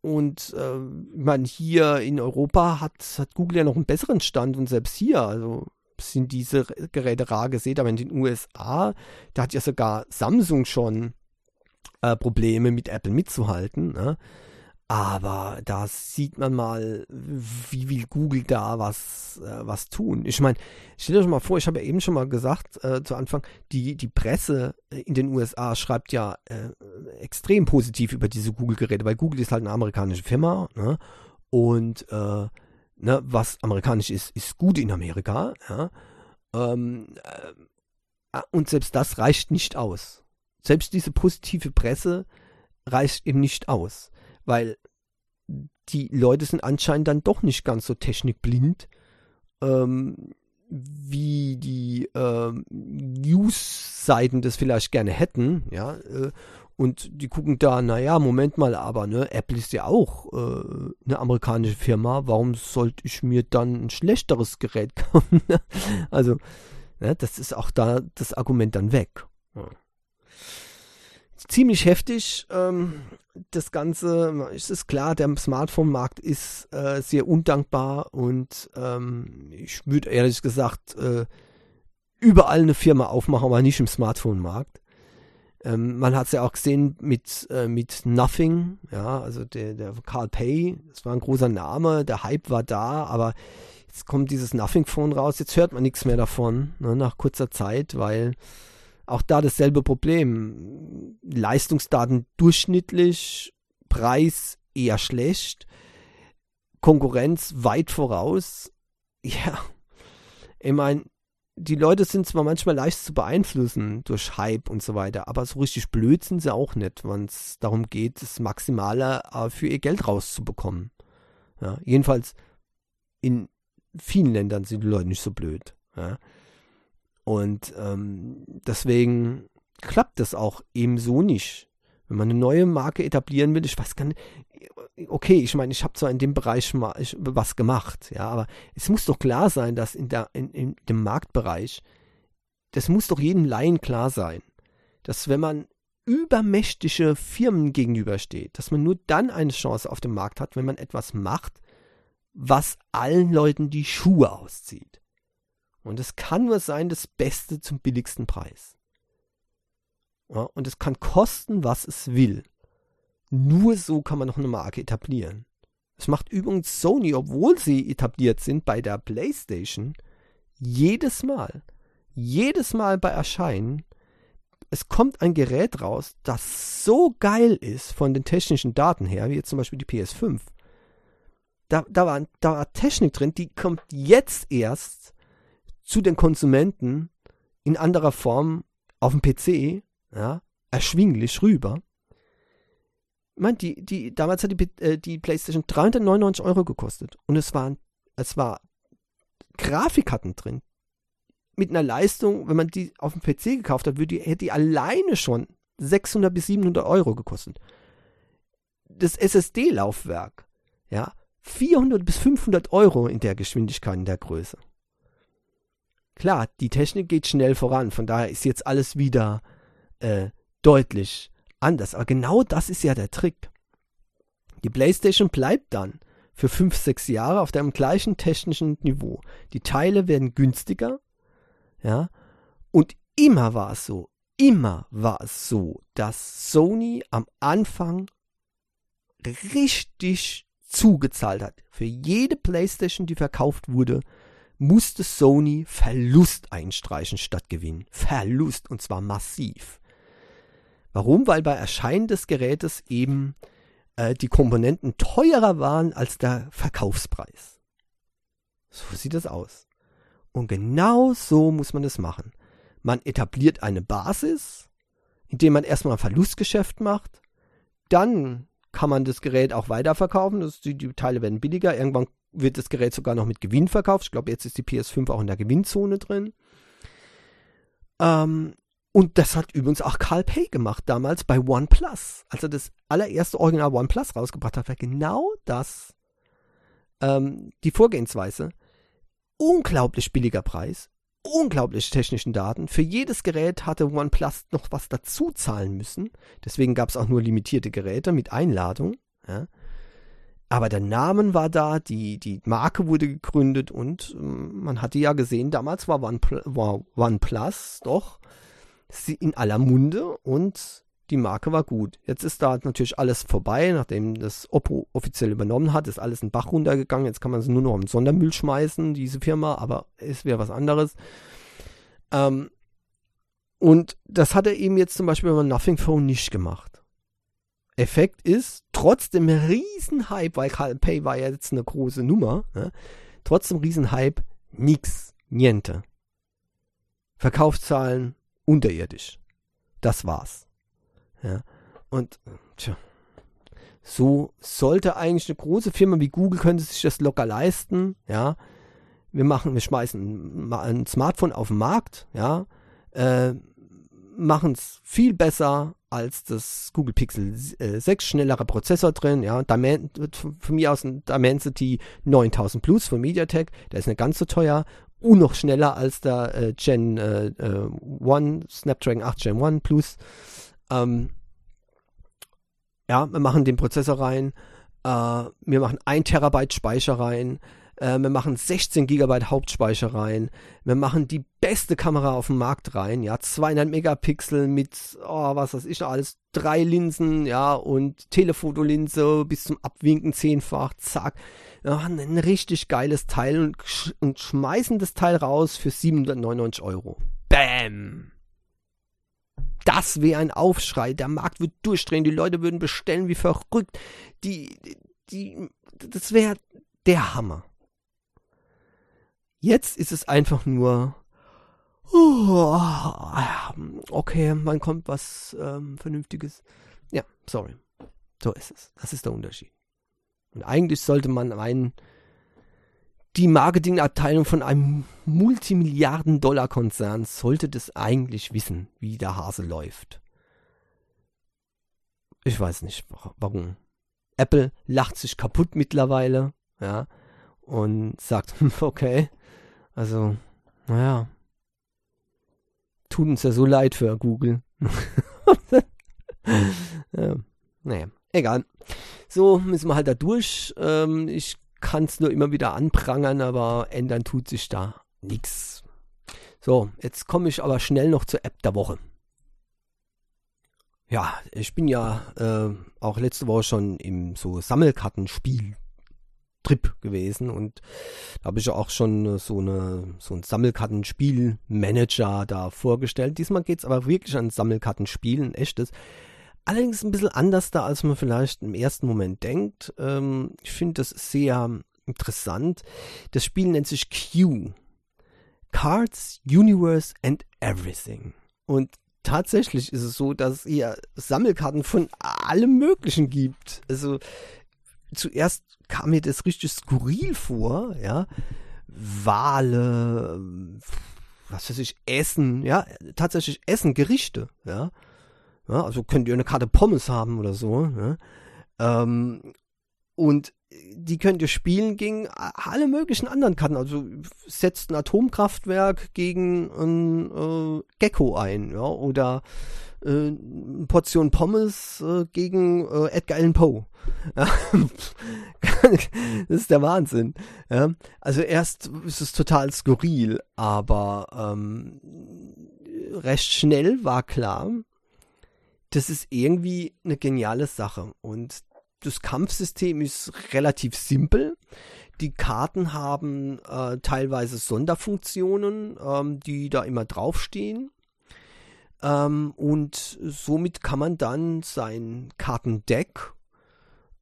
und äh, meine, hier in Europa hat, hat Google ja noch einen besseren Stand und selbst hier, also sind diese Geräte rar gesehen, aber in den USA, da hat ja sogar Samsung schon äh, Probleme mit Apple mitzuhalten. Ne? Aber da sieht man mal, wie will Google da was, äh, was tun. Ich meine, stell dir doch mal vor, ich habe ja eben schon mal gesagt äh, zu Anfang, die, die Presse in den USA schreibt ja äh, extrem positiv über diese Google-Geräte, weil Google ist halt eine amerikanische Firma ne? und äh, ne, was amerikanisch ist, ist gut in Amerika. Ja? Ähm, äh, und selbst das reicht nicht aus. Selbst diese positive Presse reicht eben nicht aus weil die Leute sind anscheinend dann doch nicht ganz so technikblind, ähm, wie die ähm, News-Seiten das vielleicht gerne hätten, ja, äh, und die gucken da, naja, Moment mal, aber ne, Apple ist ja auch äh, eine amerikanische Firma, warum sollte ich mir dann ein schlechteres Gerät kaufen? also, ne, das ist auch da das Argument dann weg. Ja ziemlich heftig. Ähm, das Ganze, es ist klar, der Smartphone-Markt ist äh, sehr undankbar und ähm, ich würde ehrlich gesagt äh, überall eine Firma aufmachen, aber nicht im Smartphone-Markt. Ähm, man hat es ja auch gesehen mit, äh, mit Nothing, ja, also der, der Carl Pay, das war ein großer Name, der Hype war da, aber jetzt kommt dieses Nothing-Phone raus, jetzt hört man nichts mehr davon, ne, nach kurzer Zeit, weil auch da dasselbe Problem. Leistungsdaten durchschnittlich, Preis eher schlecht, Konkurrenz weit voraus. Ja, ich meine, die Leute sind zwar manchmal leicht zu beeinflussen durch Hype und so weiter, aber so richtig blöd sind sie auch nicht, wenn es darum geht, das Maximale äh, für ihr Geld rauszubekommen. Ja, jedenfalls in vielen Ländern sind die Leute nicht so blöd. Ja. Und ähm, deswegen klappt das auch eben so nicht. Wenn man eine neue Marke etablieren will, ich weiß gar nicht, okay, ich meine, ich habe zwar in dem Bereich mal was gemacht, ja, aber es muss doch klar sein, dass in, der, in, in dem Marktbereich, das muss doch jedem Laien klar sein, dass wenn man übermächtige Firmen gegenübersteht, dass man nur dann eine Chance auf dem Markt hat, wenn man etwas macht, was allen Leuten die Schuhe auszieht. Und es kann nur sein, das Beste zum billigsten Preis. Ja, und es kann kosten, was es will. Nur so kann man noch eine Marke etablieren. Das macht übrigens Sony, obwohl sie etabliert sind bei der PlayStation, jedes Mal. Jedes Mal bei Erscheinen. Es kommt ein Gerät raus, das so geil ist von den technischen Daten her, wie jetzt zum Beispiel die PS5. Da, da, war, da war Technik drin, die kommt jetzt erst zu den Konsumenten in anderer Form auf dem PC, ja, erschwinglich rüber. Meine, die, die, damals hat die, äh, die PlayStation 399 Euro gekostet und es waren, es war Grafikkarten drin. Mit einer Leistung, wenn man die auf dem PC gekauft hat, würde die, hätte die alleine schon 600 bis 700 Euro gekostet. Das SSD-Laufwerk, ja, 400 bis 500 Euro in der Geschwindigkeit, in der Größe. Klar, die Technik geht schnell voran, von daher ist jetzt alles wieder äh, deutlich anders. Aber genau das ist ja der Trick. Die PlayStation bleibt dann für 5, 6 Jahre auf dem gleichen technischen Niveau. Die Teile werden günstiger, ja, und immer war es so, immer war es so, dass Sony am Anfang richtig zugezahlt hat. Für jede PlayStation, die verkauft wurde, musste Sony Verlust einstreichen statt Gewinn. Verlust und zwar massiv. Warum? Weil bei Erscheinen des Gerätes eben äh, die Komponenten teurer waren als der Verkaufspreis. So sieht es aus. Und genau so muss man das machen. Man etabliert eine Basis, indem man erstmal ein Verlustgeschäft macht. Dann kann man das Gerät auch weiterverkaufen. Das, die, die Teile werden billiger. Irgendwann wird das Gerät sogar noch mit Gewinn verkauft. Ich glaube, jetzt ist die PS5 auch in der Gewinnzone drin. Ähm, und das hat übrigens auch Carl Pay gemacht damals bei OnePlus. Als er das allererste Original OnePlus rausgebracht hat, war genau das ähm, die Vorgehensweise. Unglaublich billiger Preis, unglaublich technischen Daten. Für jedes Gerät hatte OnePlus noch was dazu zahlen müssen. Deswegen gab es auch nur limitierte Geräte mit Einladung. Ja. Aber der Name war da, die, die Marke wurde gegründet und ähm, man hatte ja gesehen, damals war, OnePlus, war OnePlus doch in aller Munde und die Marke war gut. Jetzt ist da natürlich alles vorbei, nachdem das Oppo offiziell übernommen hat, ist alles in Bach runtergegangen. Jetzt kann man es nur noch im Sondermüll schmeißen, diese Firma, aber es wäre was anderes. Ähm, und das hat er eben jetzt zum Beispiel bei Nothing Phone nicht gemacht. Effekt ist, trotz dem Riesenhype, weil Carl Pay war ja jetzt eine große Nummer, ne, trotz dem Riesenhype, nix, niente. Verkaufszahlen unterirdisch. Das war's. Ja. Und, tja, so sollte eigentlich eine große Firma wie Google könnte sich das locker leisten, ja. Wir machen, wir schmeißen ein Smartphone auf den Markt, ja, äh, machen es viel besser als das Google Pixel 6, äh, schnellerer Prozessor drin, ja, Dimen von mir aus ein Dimensity 9000 Plus von MediaTek, der ist nicht ganz so teuer und noch schneller als der äh, Gen äh, äh, 1, Snapdragon 8 Gen 1 Plus. Ähm, ja, wir machen den Prozessor rein, äh, wir machen 1 Terabyte Speicher rein, äh, wir machen 16 Gigabyte Hauptspeicher rein, wir machen die beste Kamera auf dem Markt rein, ja, 200 Megapixel mit, oh, was weiß ich alles, drei Linsen, ja, und Telefotolinse bis zum Abwinken zehnfach, zack wir machen ein richtig geiles Teil und, sch und schmeißen das Teil raus für 799 Euro. Bam! Das wäre ein Aufschrei. Der Markt wird durchdrehen. Die Leute würden bestellen wie verrückt. Die, die, das wäre der Hammer. Jetzt ist es einfach nur, oh, okay, wann kommt was ähm, Vernünftiges? Ja, sorry. So ist es. Das ist der Unterschied. Und eigentlich sollte man meinen, die Marketingabteilung von einem Multimilliarden-Dollar-Konzern sollte das eigentlich wissen, wie der Hase läuft. Ich weiß nicht, warum. Apple lacht sich kaputt mittlerweile, ja, und sagt, okay, also, naja, tut uns ja so leid für Google. ja, naja, egal. So müssen wir halt da durch. Ähm, ich kann es nur immer wieder anprangern, aber ändern tut sich da nichts. So, jetzt komme ich aber schnell noch zur App der Woche. Ja, ich bin ja äh, auch letzte Woche schon im so Sammelkartenspiel Trip gewesen und da habe ich ja auch schon so eine so ein Sammelkartenspiel-Manager da vorgestellt. Diesmal geht es aber wirklich an Sammelkartenspiel, ein echtes. Allerdings ein bisschen anders da, als man vielleicht im ersten Moment denkt. Ähm, ich finde das sehr interessant. Das Spiel nennt sich Q. Cards, Universe and Everything. Und tatsächlich ist es so, dass hier Sammelkarten von allem Möglichen gibt. Also zuerst kam mir das richtig skurril vor, ja. Wale, was weiß ich, Essen, ja, tatsächlich Essen, Gerichte, ja. Ja, also könnt ihr eine Karte Pommes haben oder so. Ja? Ähm, und die könnt ihr spielen gegen alle möglichen anderen Karten. Also setzt ein Atomkraftwerk gegen ein äh, Gecko ein, ja, oder äh, eine Portion Pommes äh, gegen äh, Edgar Allan Poe. Ja. das ist der Wahnsinn. Ja. Also erst ist es total skurril, aber ähm, recht schnell war klar, das ist irgendwie eine geniale Sache. Und das Kampfsystem ist relativ simpel. Die Karten haben äh, teilweise Sonderfunktionen, ähm, die da immer draufstehen. Ähm, und somit kann man dann sein Kartendeck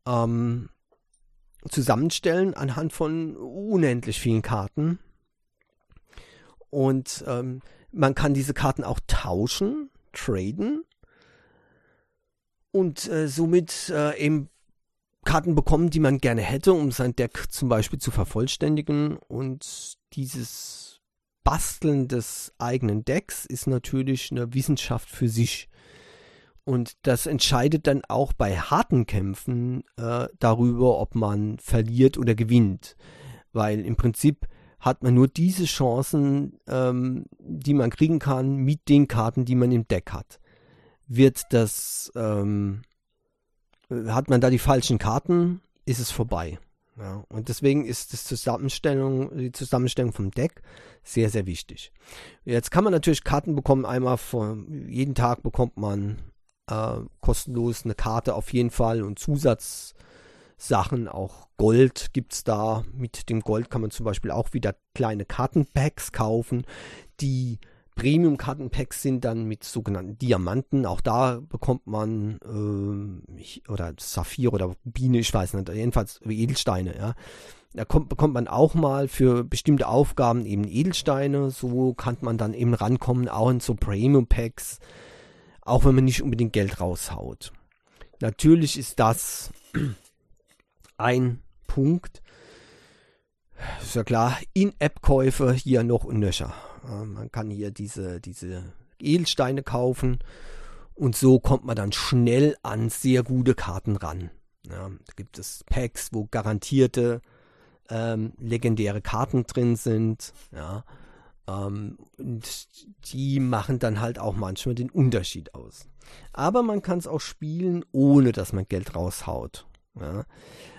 ähm, zusammenstellen anhand von unendlich vielen Karten. und ähm, man kann diese Karten auch tauschen, traden und äh, somit äh, eben Karten bekommen, die man gerne hätte, um sein Deck zum Beispiel zu vervollständigen. Und dieses Basteln des eigenen Decks ist natürlich eine Wissenschaft für sich. Und das entscheidet dann auch bei harten Kämpfen äh, darüber, ob man verliert oder gewinnt. Weil im Prinzip hat man nur diese Chancen, ähm, die man kriegen kann mit den Karten, die man im Deck hat. Wird das, ähm, hat man da die falschen Karten, ist es vorbei. Ja, und deswegen ist das Zusammenstellung, die Zusammenstellung vom Deck sehr, sehr wichtig. Jetzt kann man natürlich Karten bekommen. Einmal von jeden Tag bekommt man äh, kostenlos eine Karte auf jeden Fall und Zusatz Sachen, auch Gold gibt es da. Mit dem Gold kann man zum Beispiel auch wieder kleine Kartenpacks kaufen. Die Premium-Kartenpacks sind dann mit sogenannten Diamanten. Auch da bekommt man äh, oder Saphir oder Biene, ich weiß nicht, jedenfalls Edelsteine, ja. Da kommt, bekommt man auch mal für bestimmte Aufgaben eben Edelsteine. So kann man dann eben rankommen, auch in so Premium-Packs, auch wenn man nicht unbedingt Geld raushaut. Natürlich ist das ein Punkt. Ist ja klar, In-App-Käufe hier noch und nöcher. Man kann hier diese, diese Edelsteine kaufen und so kommt man dann schnell an sehr gute Karten ran. Ja, da gibt es Packs, wo garantierte ähm, legendäre Karten drin sind. Ja, ähm, und die machen dann halt auch manchmal den Unterschied aus. Aber man kann es auch spielen, ohne dass man Geld raushaut. Ja.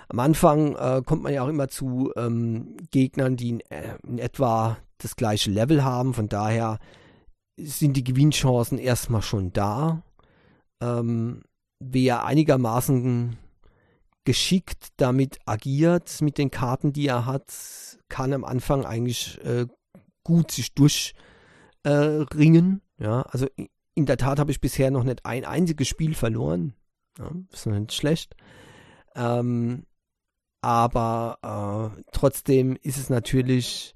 Am Anfang äh, kommt man ja auch immer zu ähm, Gegnern, die in, äh, in, etwa das gleiche Level haben. Von daher sind die Gewinnchancen erstmal schon da. Ähm, wer einigermaßen geschickt damit agiert, mit den Karten, die er hat, kann am Anfang eigentlich äh, gut sich durchringen. Äh, ja, also in der Tat habe ich bisher noch nicht ein einziges Spiel verloren. Ja, ist noch nicht schlecht. Ähm, aber äh, trotzdem ist es natürlich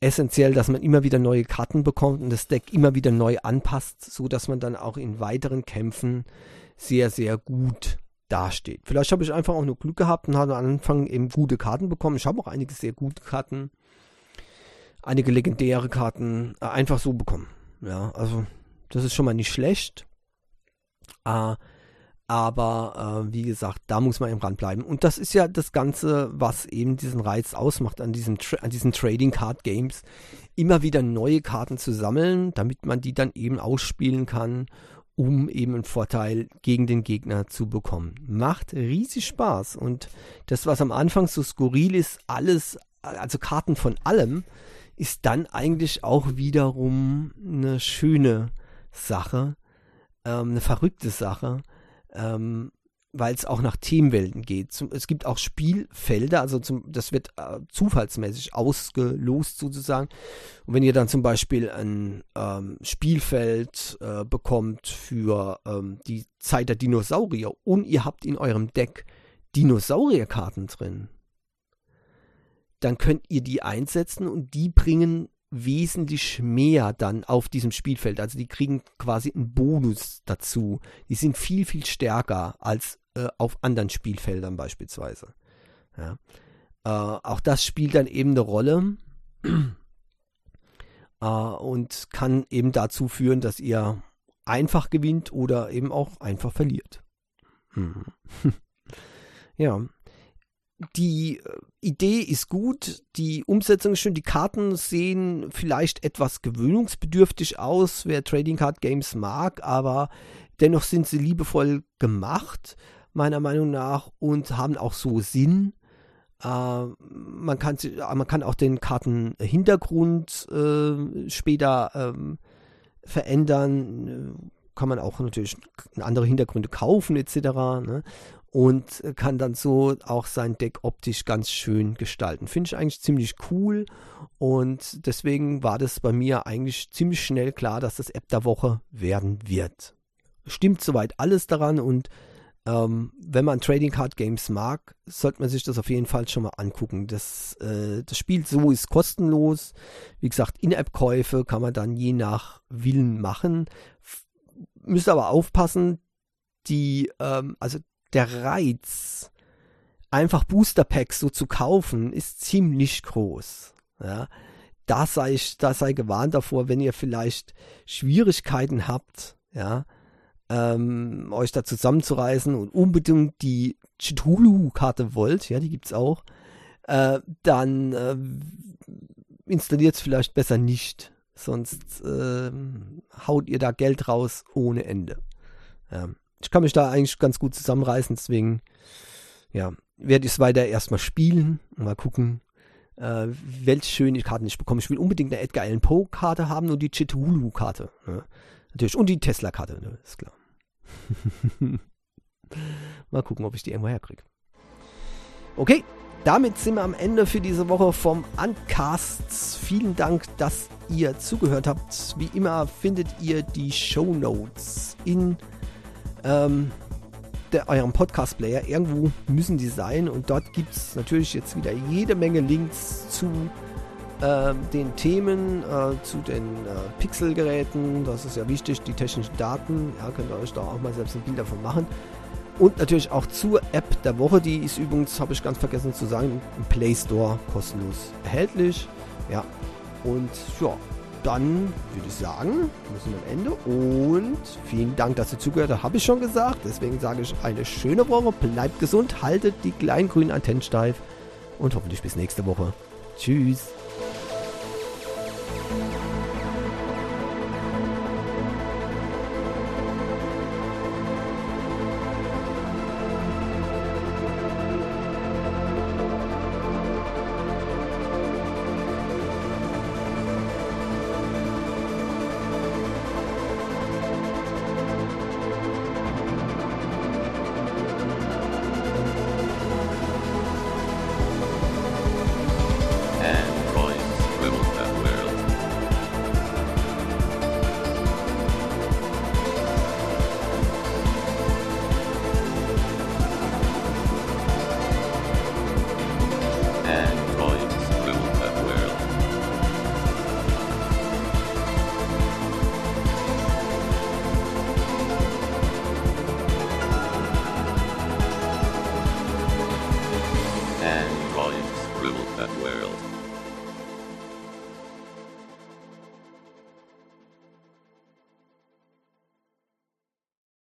essentiell, dass man immer wieder neue Karten bekommt und das Deck immer wieder neu anpasst, so dass man dann auch in weiteren Kämpfen sehr, sehr gut dasteht. Vielleicht habe ich einfach auch nur Glück gehabt und habe am Anfang eben gute Karten bekommen. Ich habe auch einige sehr gute Karten, einige legendäre Karten äh, einfach so bekommen. Ja, also das ist schon mal nicht schlecht. Äh, aber äh, wie gesagt, da muss man eben ranbleiben. Und das ist ja das Ganze, was eben diesen Reiz ausmacht an diesen, an diesen Trading Card Games. Immer wieder neue Karten zu sammeln, damit man die dann eben ausspielen kann, um eben einen Vorteil gegen den Gegner zu bekommen. Macht riesig Spaß. Und das, was am Anfang so skurril ist, alles, also Karten von allem, ist dann eigentlich auch wiederum eine schöne Sache, ähm, eine verrückte Sache ähm, weil es auch nach Themenwelten geht. Es gibt auch Spielfelder, also zum, das wird äh, zufallsmäßig ausgelost sozusagen. Und wenn ihr dann zum Beispiel ein ähm, Spielfeld äh, bekommt für ähm, die Zeit der Dinosaurier und ihr habt in eurem Deck Dinosaurierkarten drin, dann könnt ihr die einsetzen und die bringen wesentlich mehr dann auf diesem Spielfeld. Also die kriegen quasi einen Bonus dazu. Die sind viel, viel stärker als äh, auf anderen Spielfeldern beispielsweise. Ja. Äh, auch das spielt dann eben eine Rolle äh, und kann eben dazu führen, dass ihr einfach gewinnt oder eben auch einfach verliert. Mhm. ja, die äh, Idee ist gut, die Umsetzung ist schön, die Karten sehen vielleicht etwas gewöhnungsbedürftig aus, wer Trading Card Games mag, aber dennoch sind sie liebevoll gemacht, meiner Meinung nach, und haben auch so Sinn. Äh, man, kann, man kann auch den Kartenhintergrund äh, später ähm, verändern. Kann man auch natürlich andere Hintergründe kaufen, etc. Ne? Und kann dann so auch sein Deck optisch ganz schön gestalten. Finde ich eigentlich ziemlich cool und deswegen war das bei mir eigentlich ziemlich schnell klar, dass das App der Woche werden wird. Stimmt soweit alles daran und Ähm, wenn man Trading Card Games mag, sollte man sich das auf jeden Fall schon mal angucken. Das, äh, das Spiel so ist kostenlos. Wie gesagt, In-App-Käufe kann man dann je nach Willen machen. Müsst aber aufpassen, die, ähm, also der Reiz, einfach Booster Packs so zu kaufen, ist ziemlich groß. Ja, da sei ich, da sei gewarnt davor, wenn ihr vielleicht Schwierigkeiten habt, ja, ähm, euch da zusammenzureißen und unbedingt die Chitulu-Karte wollt, ja, die gibt's auch, äh, dann äh, installiert vielleicht besser nicht, sonst äh, haut ihr da Geld raus ohne Ende. Ja. Ich kann mich da eigentlich ganz gut zusammenreißen, deswegen, ja, werde ich es weiter erstmal spielen und mal gucken, äh, welche schöne Karten ich bekomme. Ich will unbedingt eine Edgar Allan Poe Karte haben und die Chitulu Karte. Ne? Natürlich. Und die Tesla Karte, ne? ist klar. Mal gucken, ob ich die irgendwo herkriege. Okay, damit sind wir am Ende für diese Woche vom Uncasts. Vielen Dank, dass ihr zugehört habt. Wie immer findet ihr die Show Notes in ähm, der, eurem Podcast-Player. Irgendwo müssen die sein und dort gibt es natürlich jetzt wieder jede Menge Links zu äh, den Themen, äh, zu den äh, Pixelgeräten. Das ist ja wichtig, die technischen Daten. Ja, könnt ihr euch da auch mal selbst ein Bild davon machen. Und natürlich auch zur App der Woche. Die ist übrigens, habe ich ganz vergessen zu sagen, im Play Store kostenlos erhältlich. Ja, und ja, dann würde ich sagen, wir sind am Ende und vielen Dank, dass ihr zugehört habt, habe ich schon gesagt. Deswegen sage ich eine schöne Woche, bleibt gesund, haltet die kleinen grünen Antennen steif und hoffentlich bis nächste Woche. Tschüss.